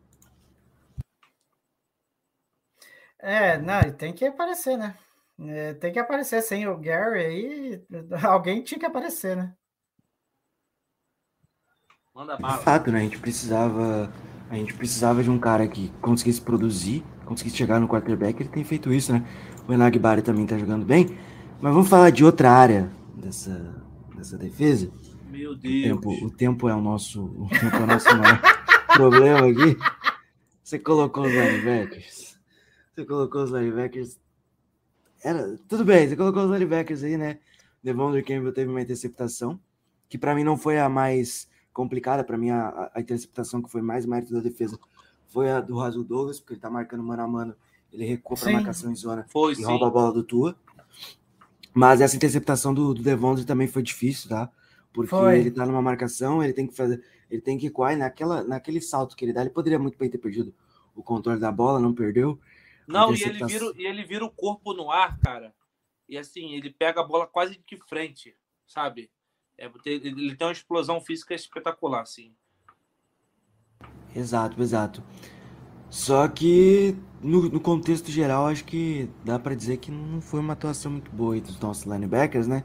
E: É, não, tem que aparecer, né? É, tem que aparecer sem o Gary aí. *laughs* Alguém tinha que aparecer, né?
C: Manda bala. Fato, né? A gente precisava. A gente precisava de um cara que conseguisse produzir, conseguisse chegar no quarterback. Ele tem feito isso, né? O Enagbari também tá jogando bem. Mas vamos falar de outra área dessa, dessa defesa.
D: Meu Deus.
C: O tempo, o tempo é o nosso, o tempo é o nosso maior *laughs* problema aqui. Você colocou os linebackers. Você colocou os linebackers era, tudo bem, você colocou os linebackers aí, né? Devondre Campbell teve uma interceptação, que para mim não foi a mais complicada, para mim a, a, interceptação que foi mais mérito da defesa foi a do Rasul Douglas, porque ele tá marcando mano a mano, ele recua para marcação em zona
D: foi,
C: e sim. rouba a bola do Tua. Mas essa interceptação do, do Devondre também foi difícil, tá? Porque foi. ele tá numa marcação, ele tem que fazer, ele tem que equar, naquela, naquele salto que ele dá, ele poderia muito bem ter perdido o controle da bola, não perdeu
D: Não, e ele,
C: interceptação.
D: vira, e ele vira o corpo no ar, cara. E assim, ele pega a bola quase de frente, sabe? É, ele tem uma explosão física espetacular, assim.
C: Exato, exato. Só que no, no contexto geral, acho que dá pra dizer que não foi uma atuação muito boa dos nossos linebackers, né?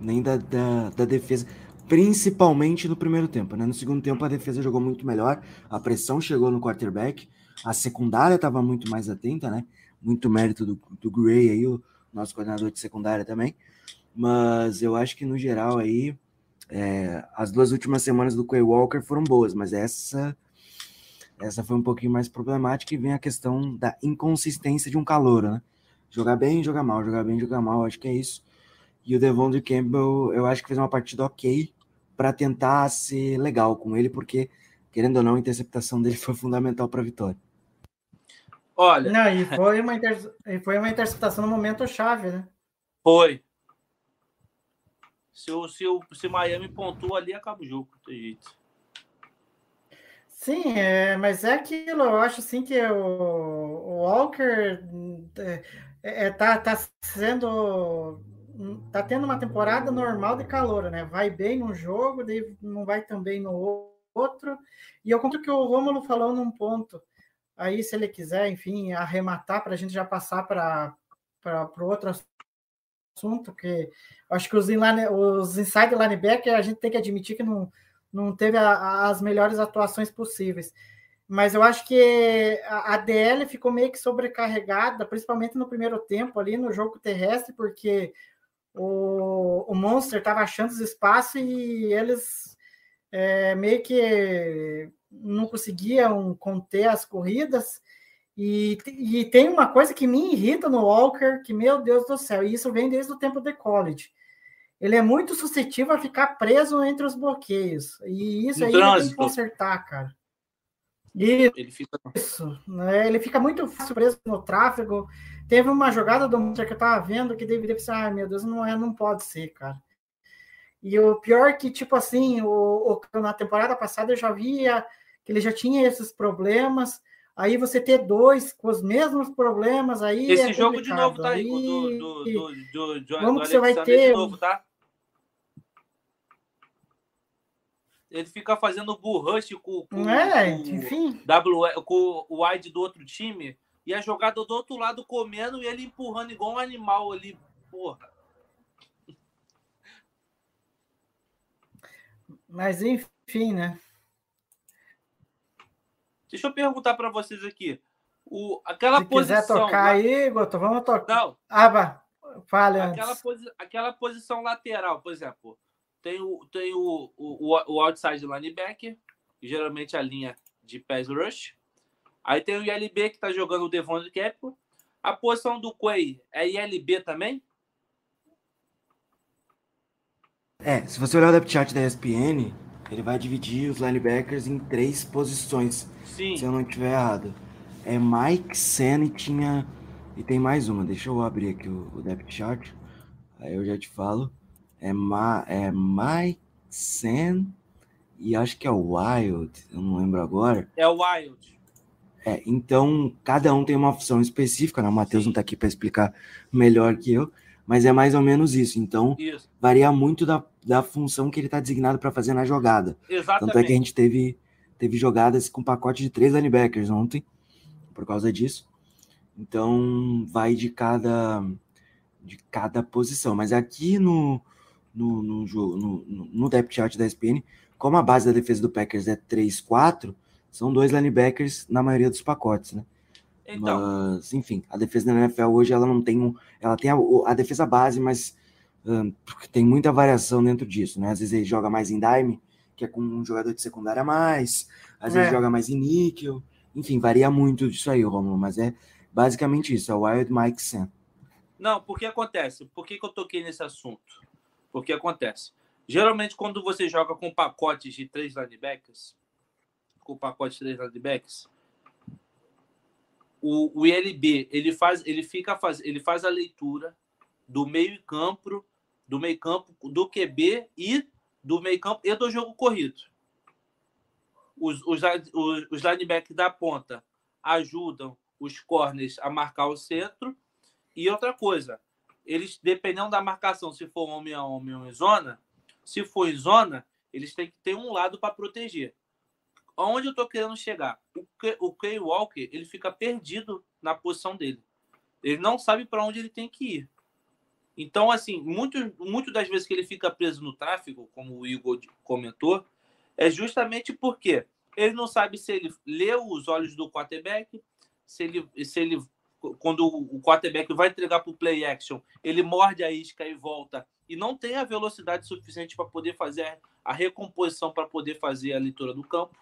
C: Nem da, da, da defesa, principalmente no primeiro tempo, né? No segundo tempo a defesa jogou muito melhor, a pressão chegou no quarterback, a secundária estava muito mais atenta, né? Muito mérito do, do Gray aí, o nosso coordenador de secundária também. Mas eu acho que no geral aí, é, as duas últimas semanas do Quay Walker foram boas, mas essa essa foi um pouquinho mais problemática e vem a questão da inconsistência de um calouro, né? Jogar bem, jogar mal, jogar bem, jogar mal, acho que é isso. E o Devondre Campbell, eu acho que fez uma partida ok para tentar ser legal com ele, porque, querendo ou não, a interceptação dele *laughs* foi fundamental para a vitória.
D: Olha,
E: Não, e foi uma, inter... foi uma interceptação no momento chave, né?
D: foi. Se o, se o se Miami pontua ali, acaba o jogo. Tem jeito.
E: Sim, é, mas é aquilo, eu acho assim que o, o Walker é, é, tá, tá sendo. tá tendo uma temporada normal de calor, né? Vai bem num jogo, daí não vai tão bem no outro. E eu conto que o Rômulo falou num ponto. Aí, se ele quiser, enfim, arrematar para a gente já passar para outro assunto, que eu acho que os, inline, os inside linebacker a gente tem que admitir que não, não teve a, as melhores atuações possíveis. Mas eu acho que a, a DL ficou meio que sobrecarregada, principalmente no primeiro tempo ali no jogo terrestre, porque o, o Monster estava achando os espaços e eles é, meio que não conseguiam conter as corridas. E, e, tem uma coisa que me irrita no Walker, que, meu Deus do céu, e isso vem desde o tempo de college. Ele é muito suscetível a ficar preso entre os bloqueios. E isso
D: No
E: aí tem que consertar, cara. E
D: Ele fica.
E: isso, né? Ele fica muito preso no tráfego. Teve uma jogada do Monster que eu tava vendo que deveria pensar, ai meu Deus, não é, não pode ser, cara. E o pior que, tipo assim, o, o- na temporada passada eu já via que ele já tinha esses problemas. Aí você ter dois com os mesmos problemas, aí
D: Esse
E: é
D: jogo de novo, tá? Do,
E: Aí-
D: do, do, do, do,
E: Como
D: do
E: que você vai ter
D: de novo, tá? Ele fica fazendo bull rush com, com,
E: É,
D: com,
E: enfim.
D: W, com o wide do outro time e a jogada do outro lado comendo e ele empurrando igual um animal ali. Porra.
E: Mas enfim, né?
D: Deixa eu perguntar para vocês aqui. O, aquela
E: Se quiser
D: posição.
E: tocar
D: lá-
E: aí, Goto, vamos tocar.
D: Não,
E: Ah, vá. Fale
D: aquela,
E: antes.
D: posi- aquela posição lateral, por exemplo, tem o, tem o, o, o outside linebacker, geralmente a linha de pass rush. Aí tem o ILB que tá jogando o Devon de Capital. A posição do Quay é ILB também?
C: É, se você olhar o depth chart da ESPN, ele vai dividir os linebackers em três posições,
D: Sim.
C: se eu não estiver errado. É Mike, Sen e tinha. E tem mais uma, deixa eu abrir aqui o, o depth chart, aí eu já te falo. É, Ma, é Mike, Sen e acho que é o Wild, eu não lembro agora.
D: É o Wild.
C: É, então, cada um tem uma função específica, né? O Matheus não está aqui para explicar melhor que eu, mas é mais ou menos isso. Então,
D: Isso.
C: varia muito da, da função que ele está designado para fazer na jogada. Tanto é que a
D: Exatamente.
C: gente teve, teve jogadas com pacote de três linebackers ontem, por causa disso. Então, vai de cada, de cada posição. Mas aqui no, no, no, no, no depth chart da SPN, como a base da defesa do Packers é 3-4, são dois linebackers na maioria dos pacotes, né?
D: Então,
C: Mas, enfim, a defesa da NFL hoje ela não tem um. Ela tem a, a defesa base, mas ahn, tem muita variação dentro disso, né? Às vezes ele joga mais em dime, que é com um jogador de secundária a mais, às vezes
E: É.
C: joga mais em níquel. Enfim, varia muito disso aí, Romulo, mas é basicamente isso, é o Wild Mike Sam.
D: não, por que acontece? Por que, que eu toquei nesse assunto? Porque acontece. Geralmente, quando você joga com pacotes de três linebackers, com pacote de três linebackers, o, o ILB ele faz, ele fica faz, ele faz a leitura do meio campo, do meio campo do QB e do meio campo e do jogo corrido. Os, os, os, os da ponta ajudam os corners a marcar o centro. E outra coisa, eles, dependendo da marcação, se for homem a homem ou em zona, se for em zona, eles têm que ter um lado para proteger. Onde eu estou querendo chegar? O, o Kay Walker, ele fica perdido na posição dele. Ele não sabe para onde ele tem que ir. Então, assim, muito, muito das vezes que ele fica preso no tráfego, como o Igor comentou, é justamente porque ele não sabe se ele lê os olhos do quarterback, se ele, se ele quando o quarterback vai entregar para o play action, ele morde a isca e volta e não tem a velocidade suficiente para poder fazer a recomposição para poder fazer a leitura do campo.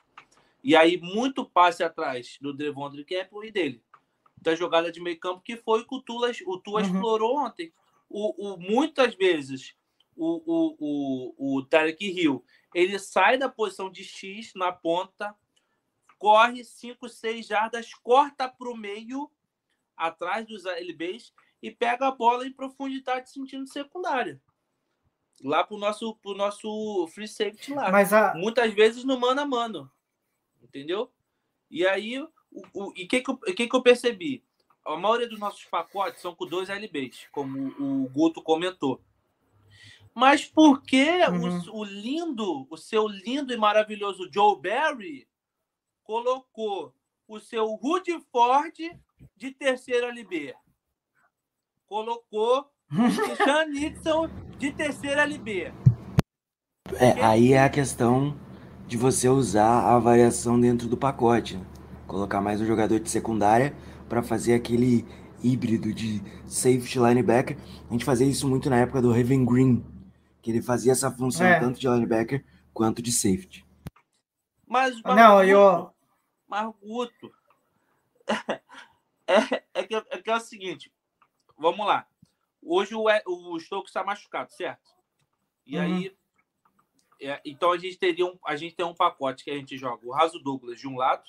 D: E aí, muito passe atrás do Devondre Campbell e dele. Da jogada de meio campo, que foi o que o Tua, o Tua
E: Uhum.
D: explorou ontem. O, o- muitas vezes, o, o, o, o Tarek Hill, ele sai da posição de X na ponta, corre 5, 6 jardas, corta para o meio, atrás dos LBs, e pega a bola em profundidade sentindo secundária. Lá pro nosso, pro nosso free safety lá
E: Mas a,
D: muitas vezes no mano a mano. Entendeu? E aí, o, o, e o que, que, eu- que, que eu percebi? A maioria dos nossos pacotes são com dois LBs, como o Guto comentou. Mas por que
E: Uhum.
D: o, o lindo, o seu lindo e maravilhoso Joe Barry colocou o seu Rudy Ford de terceiro LB? Colocou o Sean Nixon de terceiro LB.
C: É, aí é a questão de você usar a variação dentro do pacote. né? Colocar mais um jogador de secundária para fazer aquele híbrido de safety linebacker. A gente fazia isso muito na época do Raven Green, que ele fazia essa função
E: É.
C: tanto de linebacker quanto de safety.
D: Mas, mas
E: Não, eu-
D: mas Guto, *laughs* é, é, que, é que é o seguinte, vamos lá. Hoje o, o Stokes está machucado, certo? E
E: Uhum.
D: aí, é, então a gente teria um, a gente tem um pacote que a gente joga o Raso Douglas de um lado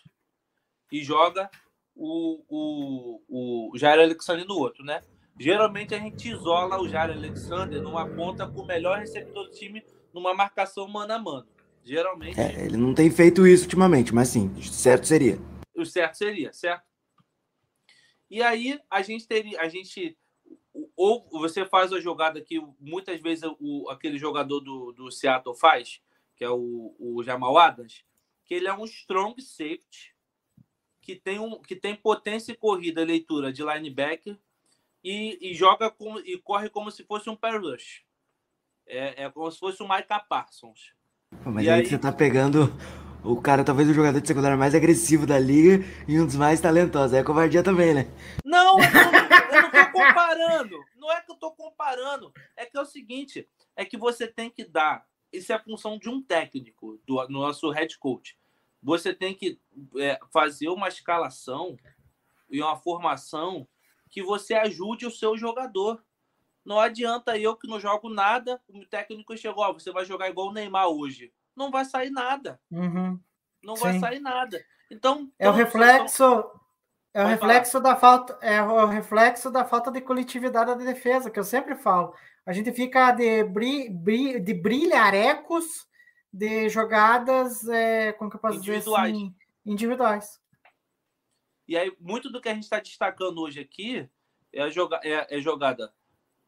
D: e joga o, o, o Jair Alexander no outro, né? Geralmente a gente isola o Jair Alexander numa ponta com o melhor receptor do time numa marcação mano a mano. Geralmente
C: É, ele não tem feito isso ultimamente, mas sim, certo seria.
D: o certo seria, certo? E aí a gente teria, a gente ou você faz a jogada que muitas vezes o, aquele jogador do, do Seattle faz, que é o, o Jamal Adams, que ele é um strong safety, que tem, um, que tem potência e corrida, leitura de linebacker e, e joga com, e corre como se fosse um pass rush. É, é como se fosse um Micah Parsons.
C: Mas
D: E
C: aí,
D: aí-
C: você tá pegando o cara, talvez o jogador de secundária mais agressivo da liga e um dos mais talentosos. É covardia também, né?
D: Não, eu não, eu não tô comparando. Não é que eu tô comparando. É que é o seguinte: é que você tem que dar. Isso é a função de um técnico, do no nosso head coach. Você tem que é, fazer uma escalação e uma formação que você ajude o seu jogador. Não adianta eu que não jogo nada, o técnico chegou, ó, você vai jogar igual o Neymar hoje. Não vai sair nada.
E: Uhum.
D: Não vai
E: Sim.
D: sair nada. Então,
E: É o reflexo. É o reflexo da falta, é o reflexo da falta de coletividade da defesa, que eu sempre falo. A gente fica de, bri, bri, de brilharecos de jogadas, é, como que eu posso
D: Individuais.
E: dizer assim, individuais.
D: E aí, muito do que a gente está destacando hoje aqui é a joga é, é jogada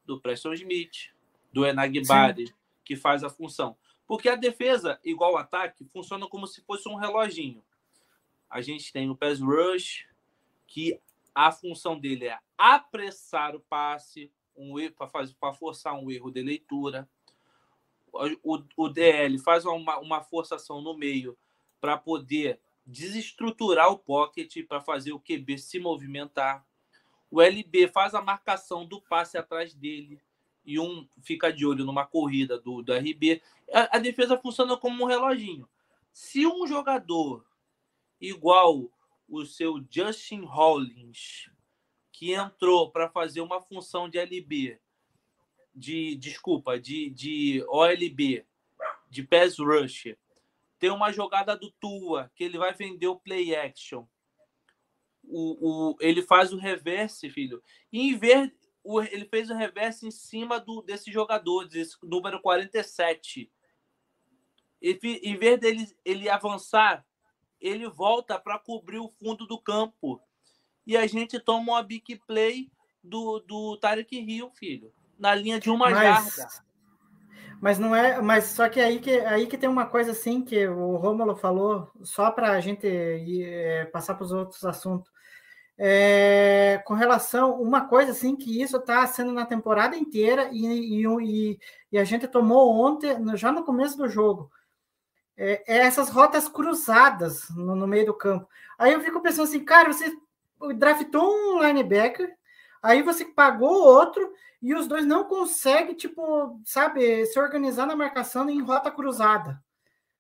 D: do Preston Smith, do Enagbari, que faz a função. Porque a defesa, igual o ataque, funciona como se fosse um reloginho. A gente tem o pass rush, que a função dele é apressar o passe, um para forçar um erro de leitura. O, o, o DL faz uma, uma forçação no meio para poder desestruturar o pocket para fazer o QB se movimentar. O LB faz a marcação do passe atrás dele e um fica de olho numa corrida do, do RB. A, a defesa funciona como um reloginho. Se um jogador igual o seu Justin Hollins, que entrou para fazer uma função de LB, de desculpa, de, de OLB, de pass rush, tem uma jogada do Tua, que ele vai vender o play action. O, o, ele faz o reverse, filho. E em vez, o, ele fez o reverse em cima do, desse jogador, desse número 47. Ele, em vez dele ele avançar, ele volta para cobrir o fundo do campo. e a gente toma uma big play do, do Tarek Hill, filho. Na linha de uma jarda.
E: Mas não é, mas só que aí que aí que tem uma coisa assim que o Rômulo falou, só para a gente ir, é, passar para os outros assuntos. É, com relação uma coisa assim que isso está sendo na temporada inteira e, e, e, a gente tomou ontem já no começo do jogo é, é essas rotas cruzadas no, no, meio do campo aí eu fico pensando assim cara você draftou um linebacker aí você pagou outro e os dois não conseguem, tipo, sabe, se organizar na marcação em rota cruzada,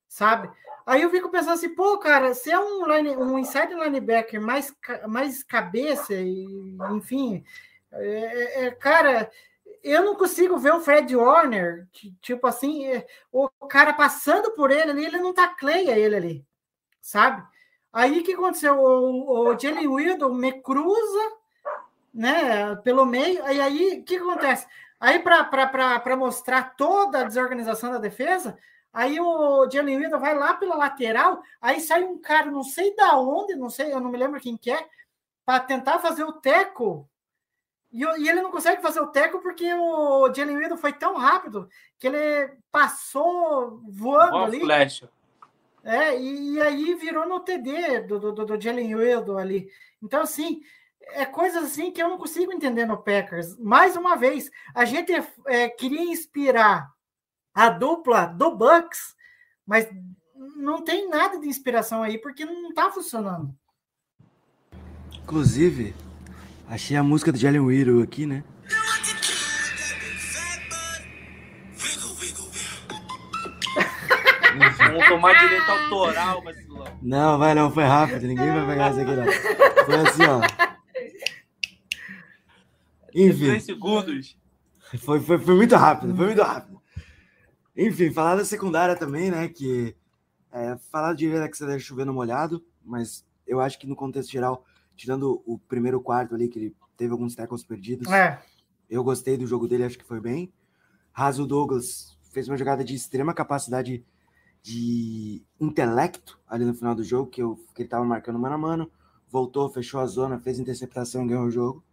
E: sabe? Aí eu fico pensando assim, pô, cara, se é um, line, um inside linebacker mais, mais cabeça, e, enfim, é, é, cara, eu não consigo ver o Fred Warner, tipo assim, o cara passando por ele ali, ele não tacleia ele ali, sabe? Aí o que aconteceu? O, o Jalen Wildon me cruza né, pelo meio. E aí, o que acontece? Aí, para mostrar toda a desorganização da defesa, aí o Jalen Wheeler vai lá pela lateral, aí sai um cara, não sei da onde, não sei, eu não me lembro quem que é, para tentar fazer o teco. E, e, ele não consegue fazer o teco porque o Jalen Wheeler foi tão rápido que ele passou voando
D: Boa
E: ali.
D: Flecha.
E: É, e, e, aí virou no TD do, do, do Jalen Wheeler ali. Então, assim, é coisas assim que eu não consigo entender no Packers. Mais uma vez, a gente é, queria inspirar a dupla do Bucks, mas não tem nada de inspiração aí porque não está funcionando.
C: Inclusive, achei a música do Jalen Widow aqui, né?
D: Vamos tomar direito autoral, vacilão.
C: Não, vai não, foi rápido, ninguém vai pegar isso aqui não. Foi assim, ó. Enfim.
D: 3 segundos.
C: Foi, foi, foi muito rápido, foi muito rápido. Enfim, falar da secundária também, né? Que é, falar de Alexander chovendo molhado, mas eu acho que no contexto geral, tirando o primeiro quarto ali, que ele teve alguns tackles perdidos,
E: é.
C: eu gostei do jogo dele, acho que foi bem. Raso Douglas fez uma jogada de extrema capacidade de intelecto ali no final do jogo, que, eu, que ele estava marcando mano a mano, voltou, fechou a zona, fez interceptação, ganhou o jogo.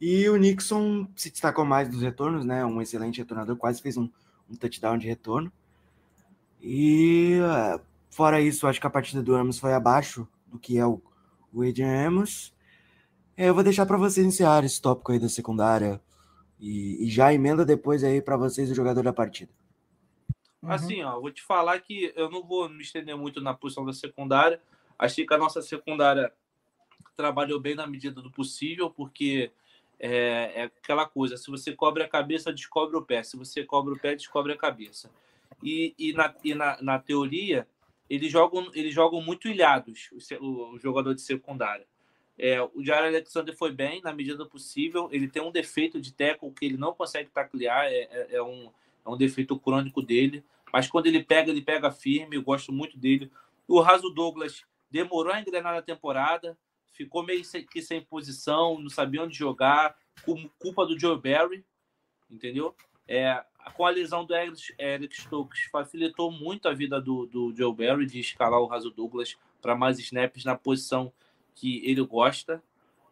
C: E o Nixon se destacou mais dos retornos, né? Um excelente retornador, quase fez um, um touchdown de retorno. E uh, fora isso, acho que a partida do Amos foi abaixo do que é o, o Adrian. É, eu vou deixar para vocês encerrar esse tópico aí da secundária e, e já emenda depois aí para vocês o jogador da partida.
D: Uhum. Assim, ó, vou te falar que eu não vou me estender muito na posição da secundária. Achei que a nossa secundária trabalhou bem na medida do possível, porque é, é, aquela coisa: se você cobre a cabeça, descobre o pé. Se você cobre o pé, descobre a cabeça. E, e, na, e na, na teoria, eles jogam, eles jogam muito ilhados, o, o jogador de secundária. É, o Jair Alexander foi bem na medida do possível. Ele tem um defeito de tackle que ele não consegue taclear, é, é, é, um, é um defeito crônico dele. Mas quando ele pega, ele pega firme. Eu gosto muito dele. O Raso Douglas demorou a engrenar na temporada ficou meio sem, sem posição, não sabia onde jogar, com culpa do Joe Barry, entendeu? É, com a lesão do Eric, Eric Stokes, facilitou muito a vida do, do Joe Barry de escalar o Raso Douglas para mais snaps na posição que ele gosta.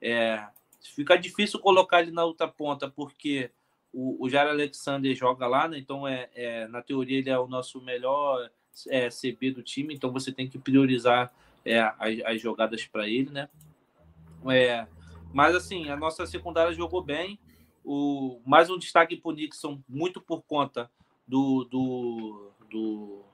D: É, fica difícil colocar ele na outra ponta, porque o, o Jair Alexander joga lá, né? então é, é, na teoria ele é o nosso melhor é, CB do time, então você tem que priorizar é, as, as jogadas para ele, né? É, mas assim, a nossa secundária jogou bem. O, mais um destaque para o Nixon, muito por conta do, do, do,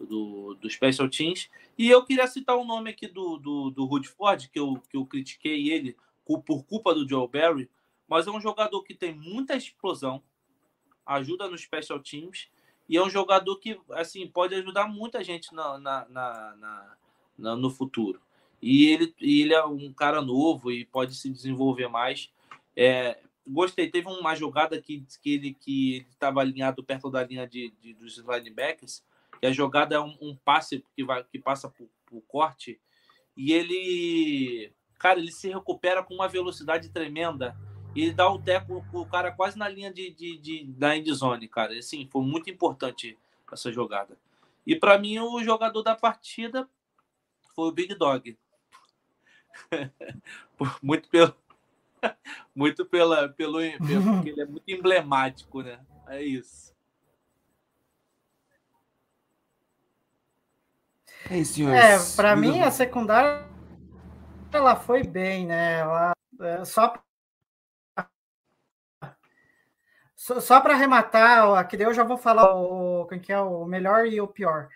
D: do, do Special Teams. E eu queria citar o um nome aqui do, do, do Rudford, que eu, que eu critiquei ele por culpa do Joe Barry, mas é um jogador que tem muita explosão, ajuda no Special Teams, e é um jogador que assim pode ajudar muita gente na, na, na, na no futuro. E ele, ele é um cara novo e pode se desenvolver mais. É, gostei, teve uma jogada que, que ele que estava alinhado perto da linha de, de, dos linebackers, e a jogada é um, um, passe que, vai, que passa por, por corte, e ele, cara, ele se recupera com uma velocidade tremenda. E ele dá o teco o cara quase na linha de, de, de da endzone, cara. Assim, foi muito importante essa jogada. E para mim, o jogador da partida foi o Big Dog. *laughs* muito pelo muito pela pelo, *laughs* pelo porque ele é muito emblemático, né? É isso.
C: É isso,
E: É,
C: senhores.
E: para mim a secundária ela foi bem, né? Ela, é, só só, só para arrematar, aqui daí eu já vou falar o quem que é o melhor e o pior.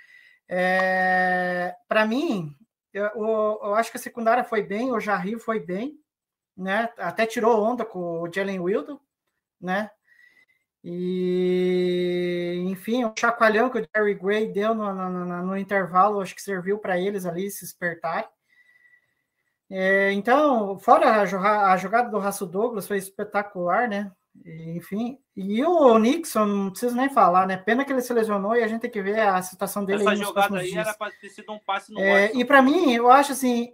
E: É, para mim, eu, o- eu acho que a secundária foi bem, o Jarry foi bem, né? Até tirou onda com o Jalen Wildo, né? E, enfim, o chacoalhão que o Jerry Gray deu no, no, no- no intervalo, acho que serviu para eles ali se espertarem. É, então, fora a, a jogada do Raço Douglas, foi espetacular, né? E, enfim, e o Nixon, não preciso nem falar, né? Pena que ele se lesionou e a gente tem que ver a situação dele
D: Essa jogada aí
E: dias.
D: era para ter sido um passe no
E: É, e para mim, eu acho assim.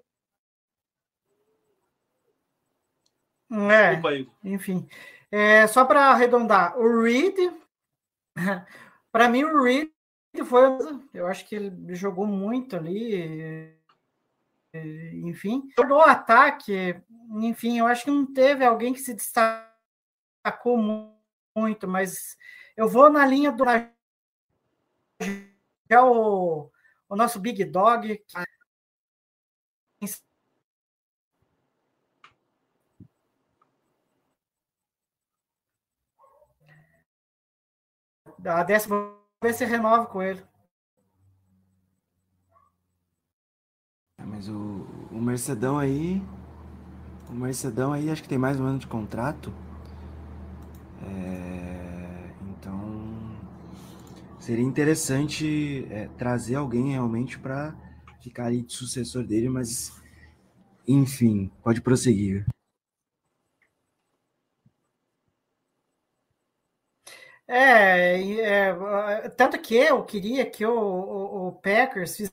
E: É,
D: Desculpa, Igor.
E: enfim. É, só para arredondar, o Reed, *laughs* para mim, o Reed foi. Eu acho que ele jogou muito ali. Enfim, o ataque, enfim, eu acho que não teve alguém que se destacou mu- muito, mas eu vou na linha do. Já o, o nosso Big Dog, que a décima vez se renova com ele.
C: É, Mas o, o Mercedão aí. O Mercedão aí acho que tem mais um ano de contrato. É, então seria interessante é, trazer alguém realmente para ficar ali de sucessor dele, mas enfim, pode prosseguir.
E: É, e, é, tanto que eu queria que o, o, o Packers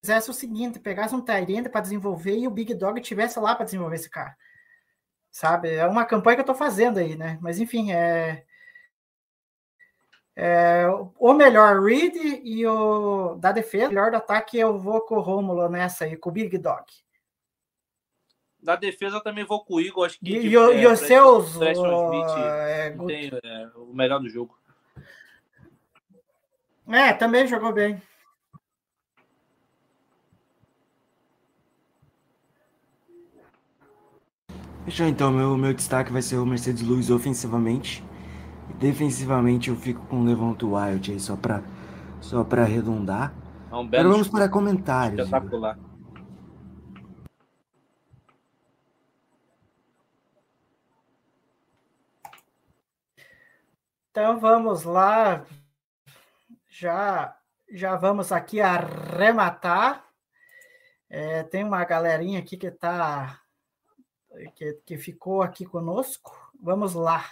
E: fizesse o seguinte: pegasse um Tyrande para desenvolver e o Big Dog tivesse lá para desenvolver esse cara. Sabe? É uma campanha que eu estou fazendo aí, né? Mas enfim, é, é o melhor Reed e o da defesa, o melhor do ataque eu vou com o Rômulo nessa aí, com o Big Dog.
D: Da defesa eu também vou com o Igor. Acho que
E: E,
D: de-
E: e o-
D: é,
E: e os seus.
D: Smith
E: é,
D: tem é, o melhor do jogo.
E: é, também jogou bem.
C: Fechou então, meu, meu destaque vai ser o Mercedes Lewis ofensivamente. Defensivamente eu fico com o Levonto Wild aí só para só para arredondar.
D: É um
C: Agora
D: belo
C: vamos para comentários. Igor.
D: espetacular.
E: Então vamos lá. Já já vamos aqui arrematar. É, tem uma galerinha aqui que tá que, que ficou aqui conosco. Vamos lá.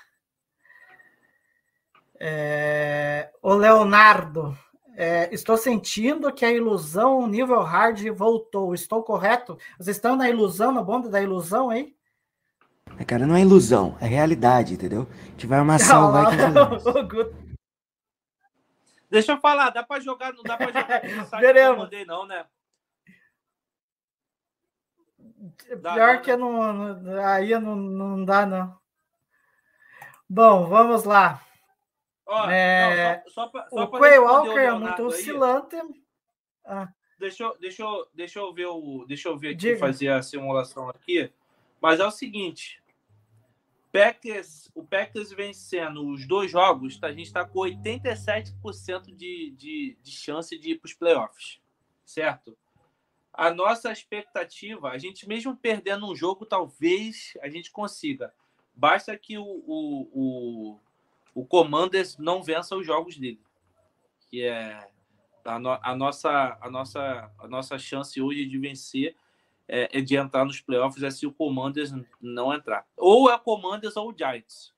E: É, o Leonardo, é, estou sentindo que a ilusão nível hard voltou. Estou correto? Vocês estão na ilusão, no bonde da ilusão aí?
C: É, cara, não é ilusão, é realidade, entendeu? A gente vai amassar o
D: Deixa eu falar, dá pra jogar, não dá pra jogar *laughs*
E: Veremos.
D: eu mandei, não, né? Dá,
E: Pior
D: não,
E: que não, não- aí não, não dá, não. Bom, vamos lá.
D: Ó,
E: É,
D: não, só, só pra, só
E: O Quay Walker é muito oscilante.
D: Deixa eu, deixa, eu, deixa eu ver o. Deixa eu ver aqui,
E: Diga.
D: fazer a simulação aqui. Mas é o seguinte: Packers, o Packers vencendo os dois jogos, a gente está com 87% de, de, de chance de ir para os playoffs. Certo? A nossa expectativa, a gente mesmo perdendo um jogo, talvez a gente consiga. Basta que o, o, o, o Commanders não vença os jogos dele. Que é a, no- a nossa, a, nossa, a nossa chance hoje de vencer é, é de entrar nos playoffs é se o Commanders não entrar. Ou é Commanders ou o Giants.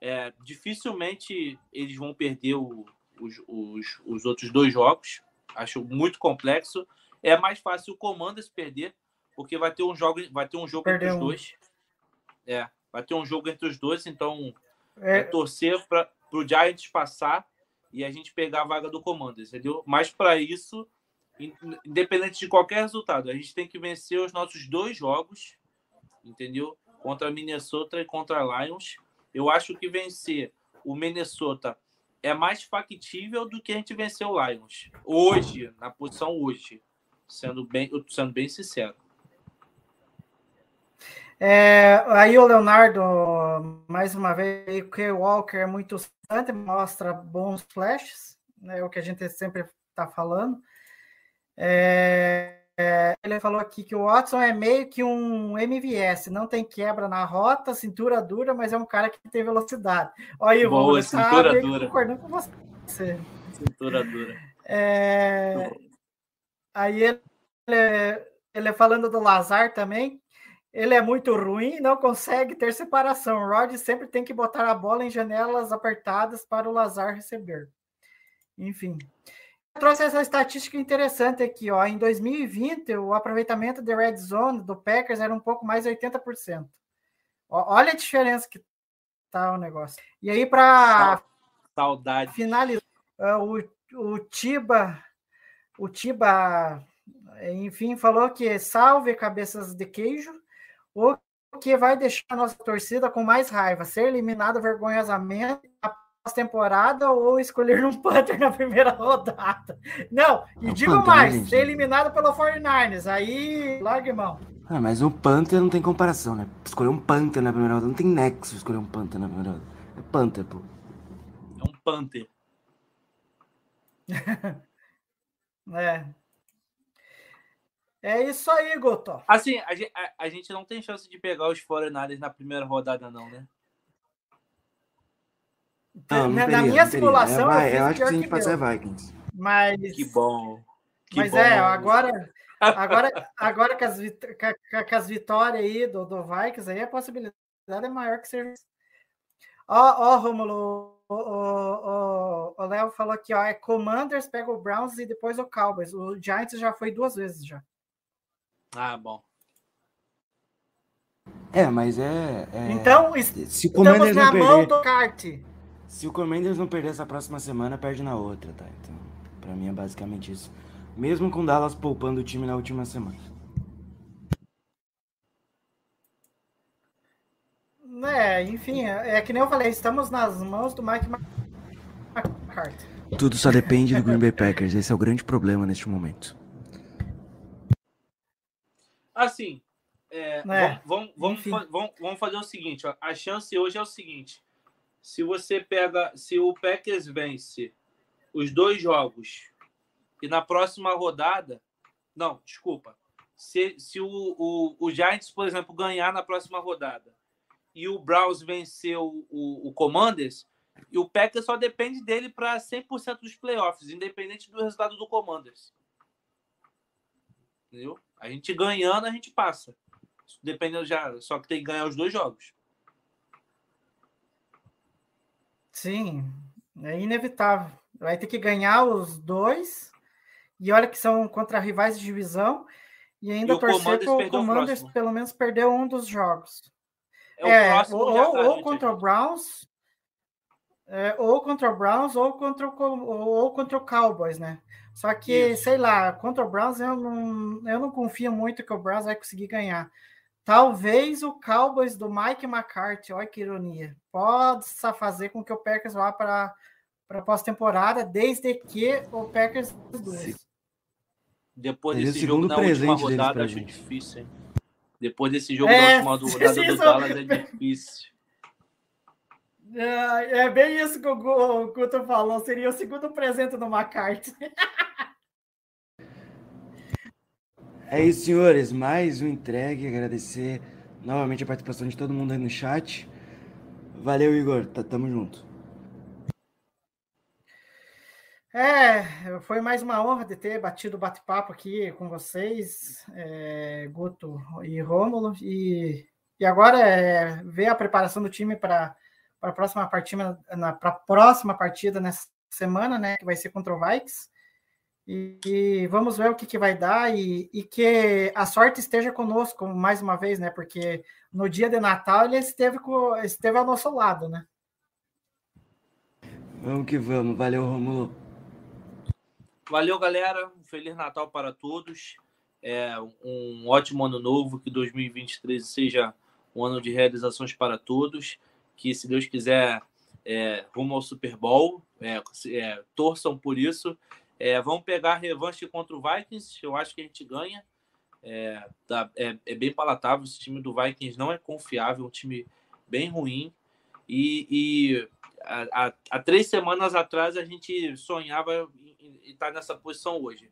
D: É, dificilmente eles vão perder o- os, os, os outros dois jogos. Acho muito complexo. É mais fácil o Commanders perder, porque vai ter um jogo, vai ter um jogo entre os dois. É, vai ter um jogo entre os dois, então é,
E: É,
D: torcer para o Giants passar e a gente pegar a vaga do Commanders, entendeu? Mas para isso, independente de qualquer resultado, a gente tem que vencer os nossos dois jogos, entendeu? Contra Minnesota e contra Lions. Eu acho que vencer o Minnesota é mais factível do que a gente vencer o Lions. Hoje, na posição hoje. Sendo bem, sendo bem sincero.
E: É, aí o Leonardo, mais uma vez, o Walker é muito interessante, mostra bons flashes, né, o que a gente sempre está falando. É, é, ele falou aqui que o Watson é meio que um MVS, não tem quebra na rota, cintura dura, mas é um cara que tem velocidade. Olha aí,
D: Boa,
E: Romulo,
D: cintura
E: tá
D: dura.
E: concordando com você.
D: Cintura dura.
E: É, aí ele, ele falando do Lazar também, ele é muito ruim, não consegue ter separação. O Rod sempre tem que botar a bola em janelas apertadas para o Lazar receber. Enfim. Trouxe essa estatística interessante aqui, ó. Em 2020, o aproveitamento de red zone do Packers era um pouco mais de 80%. Ó, olha a diferença que tá o negócio. E aí, para
D: Saudade.
E: finalizar, uh, o, o Tiba, o Tiba, enfim, falou que salve cabeças de queijo, o que vai deixar a nossa torcida com mais raiva, ser eliminado vergonhosamente temporada ou escolher um Panther na primeira rodada. Não, e
C: É o
E: digo
C: Panther,
E: mais,
C: né, gente?
E: ser eliminado pelo 49ers, aí larga mão.
C: Ah, mas o Panther não tem comparação, né? Escolher um Panther na primeira rodada não tem nexo escolher um Panther na primeira rodada. É Panther, pô.
D: É um Panther. *laughs*
E: É. É isso aí, Goto.
D: Assim, a gente, a, a gente não tem chance de pegar os 49ers na primeira rodada, não, né?
C: Não, não
E: na, minha simulação,
C: É,
E: eu, fiz
C: eu acho que
E: pior
C: se a gente
E: que
C: passar é
E: meu.
C: Vikings.
E: Mas,
D: Que bom. Que
E: mas
D: bom.
E: é, agora, agora, *laughs* agora com, as, com as vitórias aí do, do Vikings, aí a possibilidade é maior que ser. Ó, ó, Romulo, o, o, o, o Léo falou aqui, ó, é Commanders, pega o Browns e depois o Cowboys. O Giants já foi duas vezes já.
D: Ah, bom.
C: É, mas é. é-
E: Então,
C: se o
E: estamos
C: Commanders
E: na
C: não
E: mão
C: perder,
E: do kart.
C: Se o Commanders não perder essa próxima semana, perde na outra, tá? Então, pra mim é basicamente isso. Mesmo com o Dallas poupando o time na última semana.
E: É, enfim, é, é que nem eu falei, estamos nas mãos do Mike McCarthy.
C: Tudo só depende do Green Bay Packers. Esse é o grande problema neste momento.
D: Assim, é,
E: É,
D: vamos fazer o seguinte: ó, a chance hoje é o seguinte: se você pega, se o Packers vence os dois jogos e na próxima rodada, não, desculpa, se, se o, o, o Giants, por exemplo, ganhar na próxima rodada e o Browns vencer o, o, Commanders, e o Packers só depende dele para 100% dos playoffs, independente do resultado do Commanders. Entendeu? A gente ganhando, a gente passa. Dependendo já, só que tem que ganhar os dois jogos.
E: Sim, é inevitável. Vai ter que ganhar os dois. E olha que são contra rivais de divisão. E ainda
D: E
E: torcer para o Commanders pelo menos perder um dos jogos.
D: É,
E: É, ou, ou-
D: tá,
E: ou
D: gente,
E: contra o. Browns, é, ou contra o Browns, ou contra o, ou, ou contra o Cowboys, né? Só que,
D: Isso.
E: sei lá, contra o Browns eu não, eu não confio muito que o Browns vai conseguir ganhar. Talvez o Cowboys do Mike McCarthy, olha que ironia, possa fazer com que o Packers vá para a pós-temporada, desde que o Packers.
D: Depois
C: o
D: desse jogo na última rodada, acho
C: gente.
D: difícil, hein? Depois desse jogo
E: É,
D: da última rodada do *laughs* Dallas é difícil.
E: É, é bem isso que o Guto falou, seria o segundo presente do McCarthy. *laughs*
C: É isso, senhores. Mais um entregue. Agradecer novamente a participação de todo mundo aí no chat. Valeu, Igor. Tá- Tamo junto.
E: É, foi mais uma honra de ter batido o bate-papo aqui com vocês, é, Guto e Rômulo. E, e agora é ver a preparação do time para a próxima partida, na pra próxima partida nessa semana, né? Que vai ser contra o Vikes. E, e vamos ver o que, que vai dar e, e que a sorte esteja conosco mais uma vez, né? Porque no dia de Natal ele esteve, co- esteve ao nosso lado, né?
C: Vamos que vamos. Valeu, Romulo.
D: Valeu, galera. Um Feliz Natal para todos. É, um ótimo ano novo. Que 2023 seja um ano de realizações para todos. Que, se Deus quiser, é, rumo ao Super Bowl. É, é, torçam por isso. É, vamos pegar a revanche contra o Vikings. Eu acho que a gente ganha. É, tá, é, é, bem palatável. Esse time do Vikings não é confiável, é um time bem ruim. E, há, há, três semanas atrás a gente sonhava em estar tá nessa posição hoje.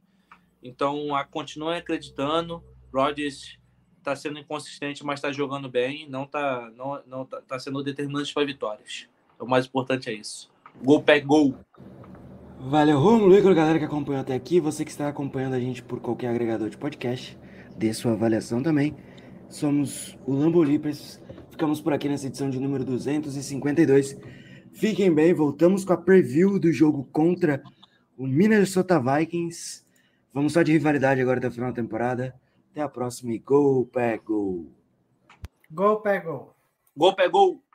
D: Então, a, continue acreditando. Rodgers está sendo inconsistente, mas está jogando bem. Não está não, não tá, tá sendo determinante para vitórias. O mais importante é isso. Gol, pé, gol.
C: Valeu, Romulo, Igor, galera que acompanhou até aqui. Você que está acompanhando a gente por qualquer agregador de podcast, dê sua avaliação também. Somos o Lambolipers. Ficamos por aqui nessa edição de número 252. Fiquem bem, voltamos com a preview do jogo contra o Minnesota Vikings. Vamos só de rivalidade agora até o final da temporada. Até a próxima e Go, Pé, Go!
E: Go, Pé, Go!
D: Go, Pé, Go!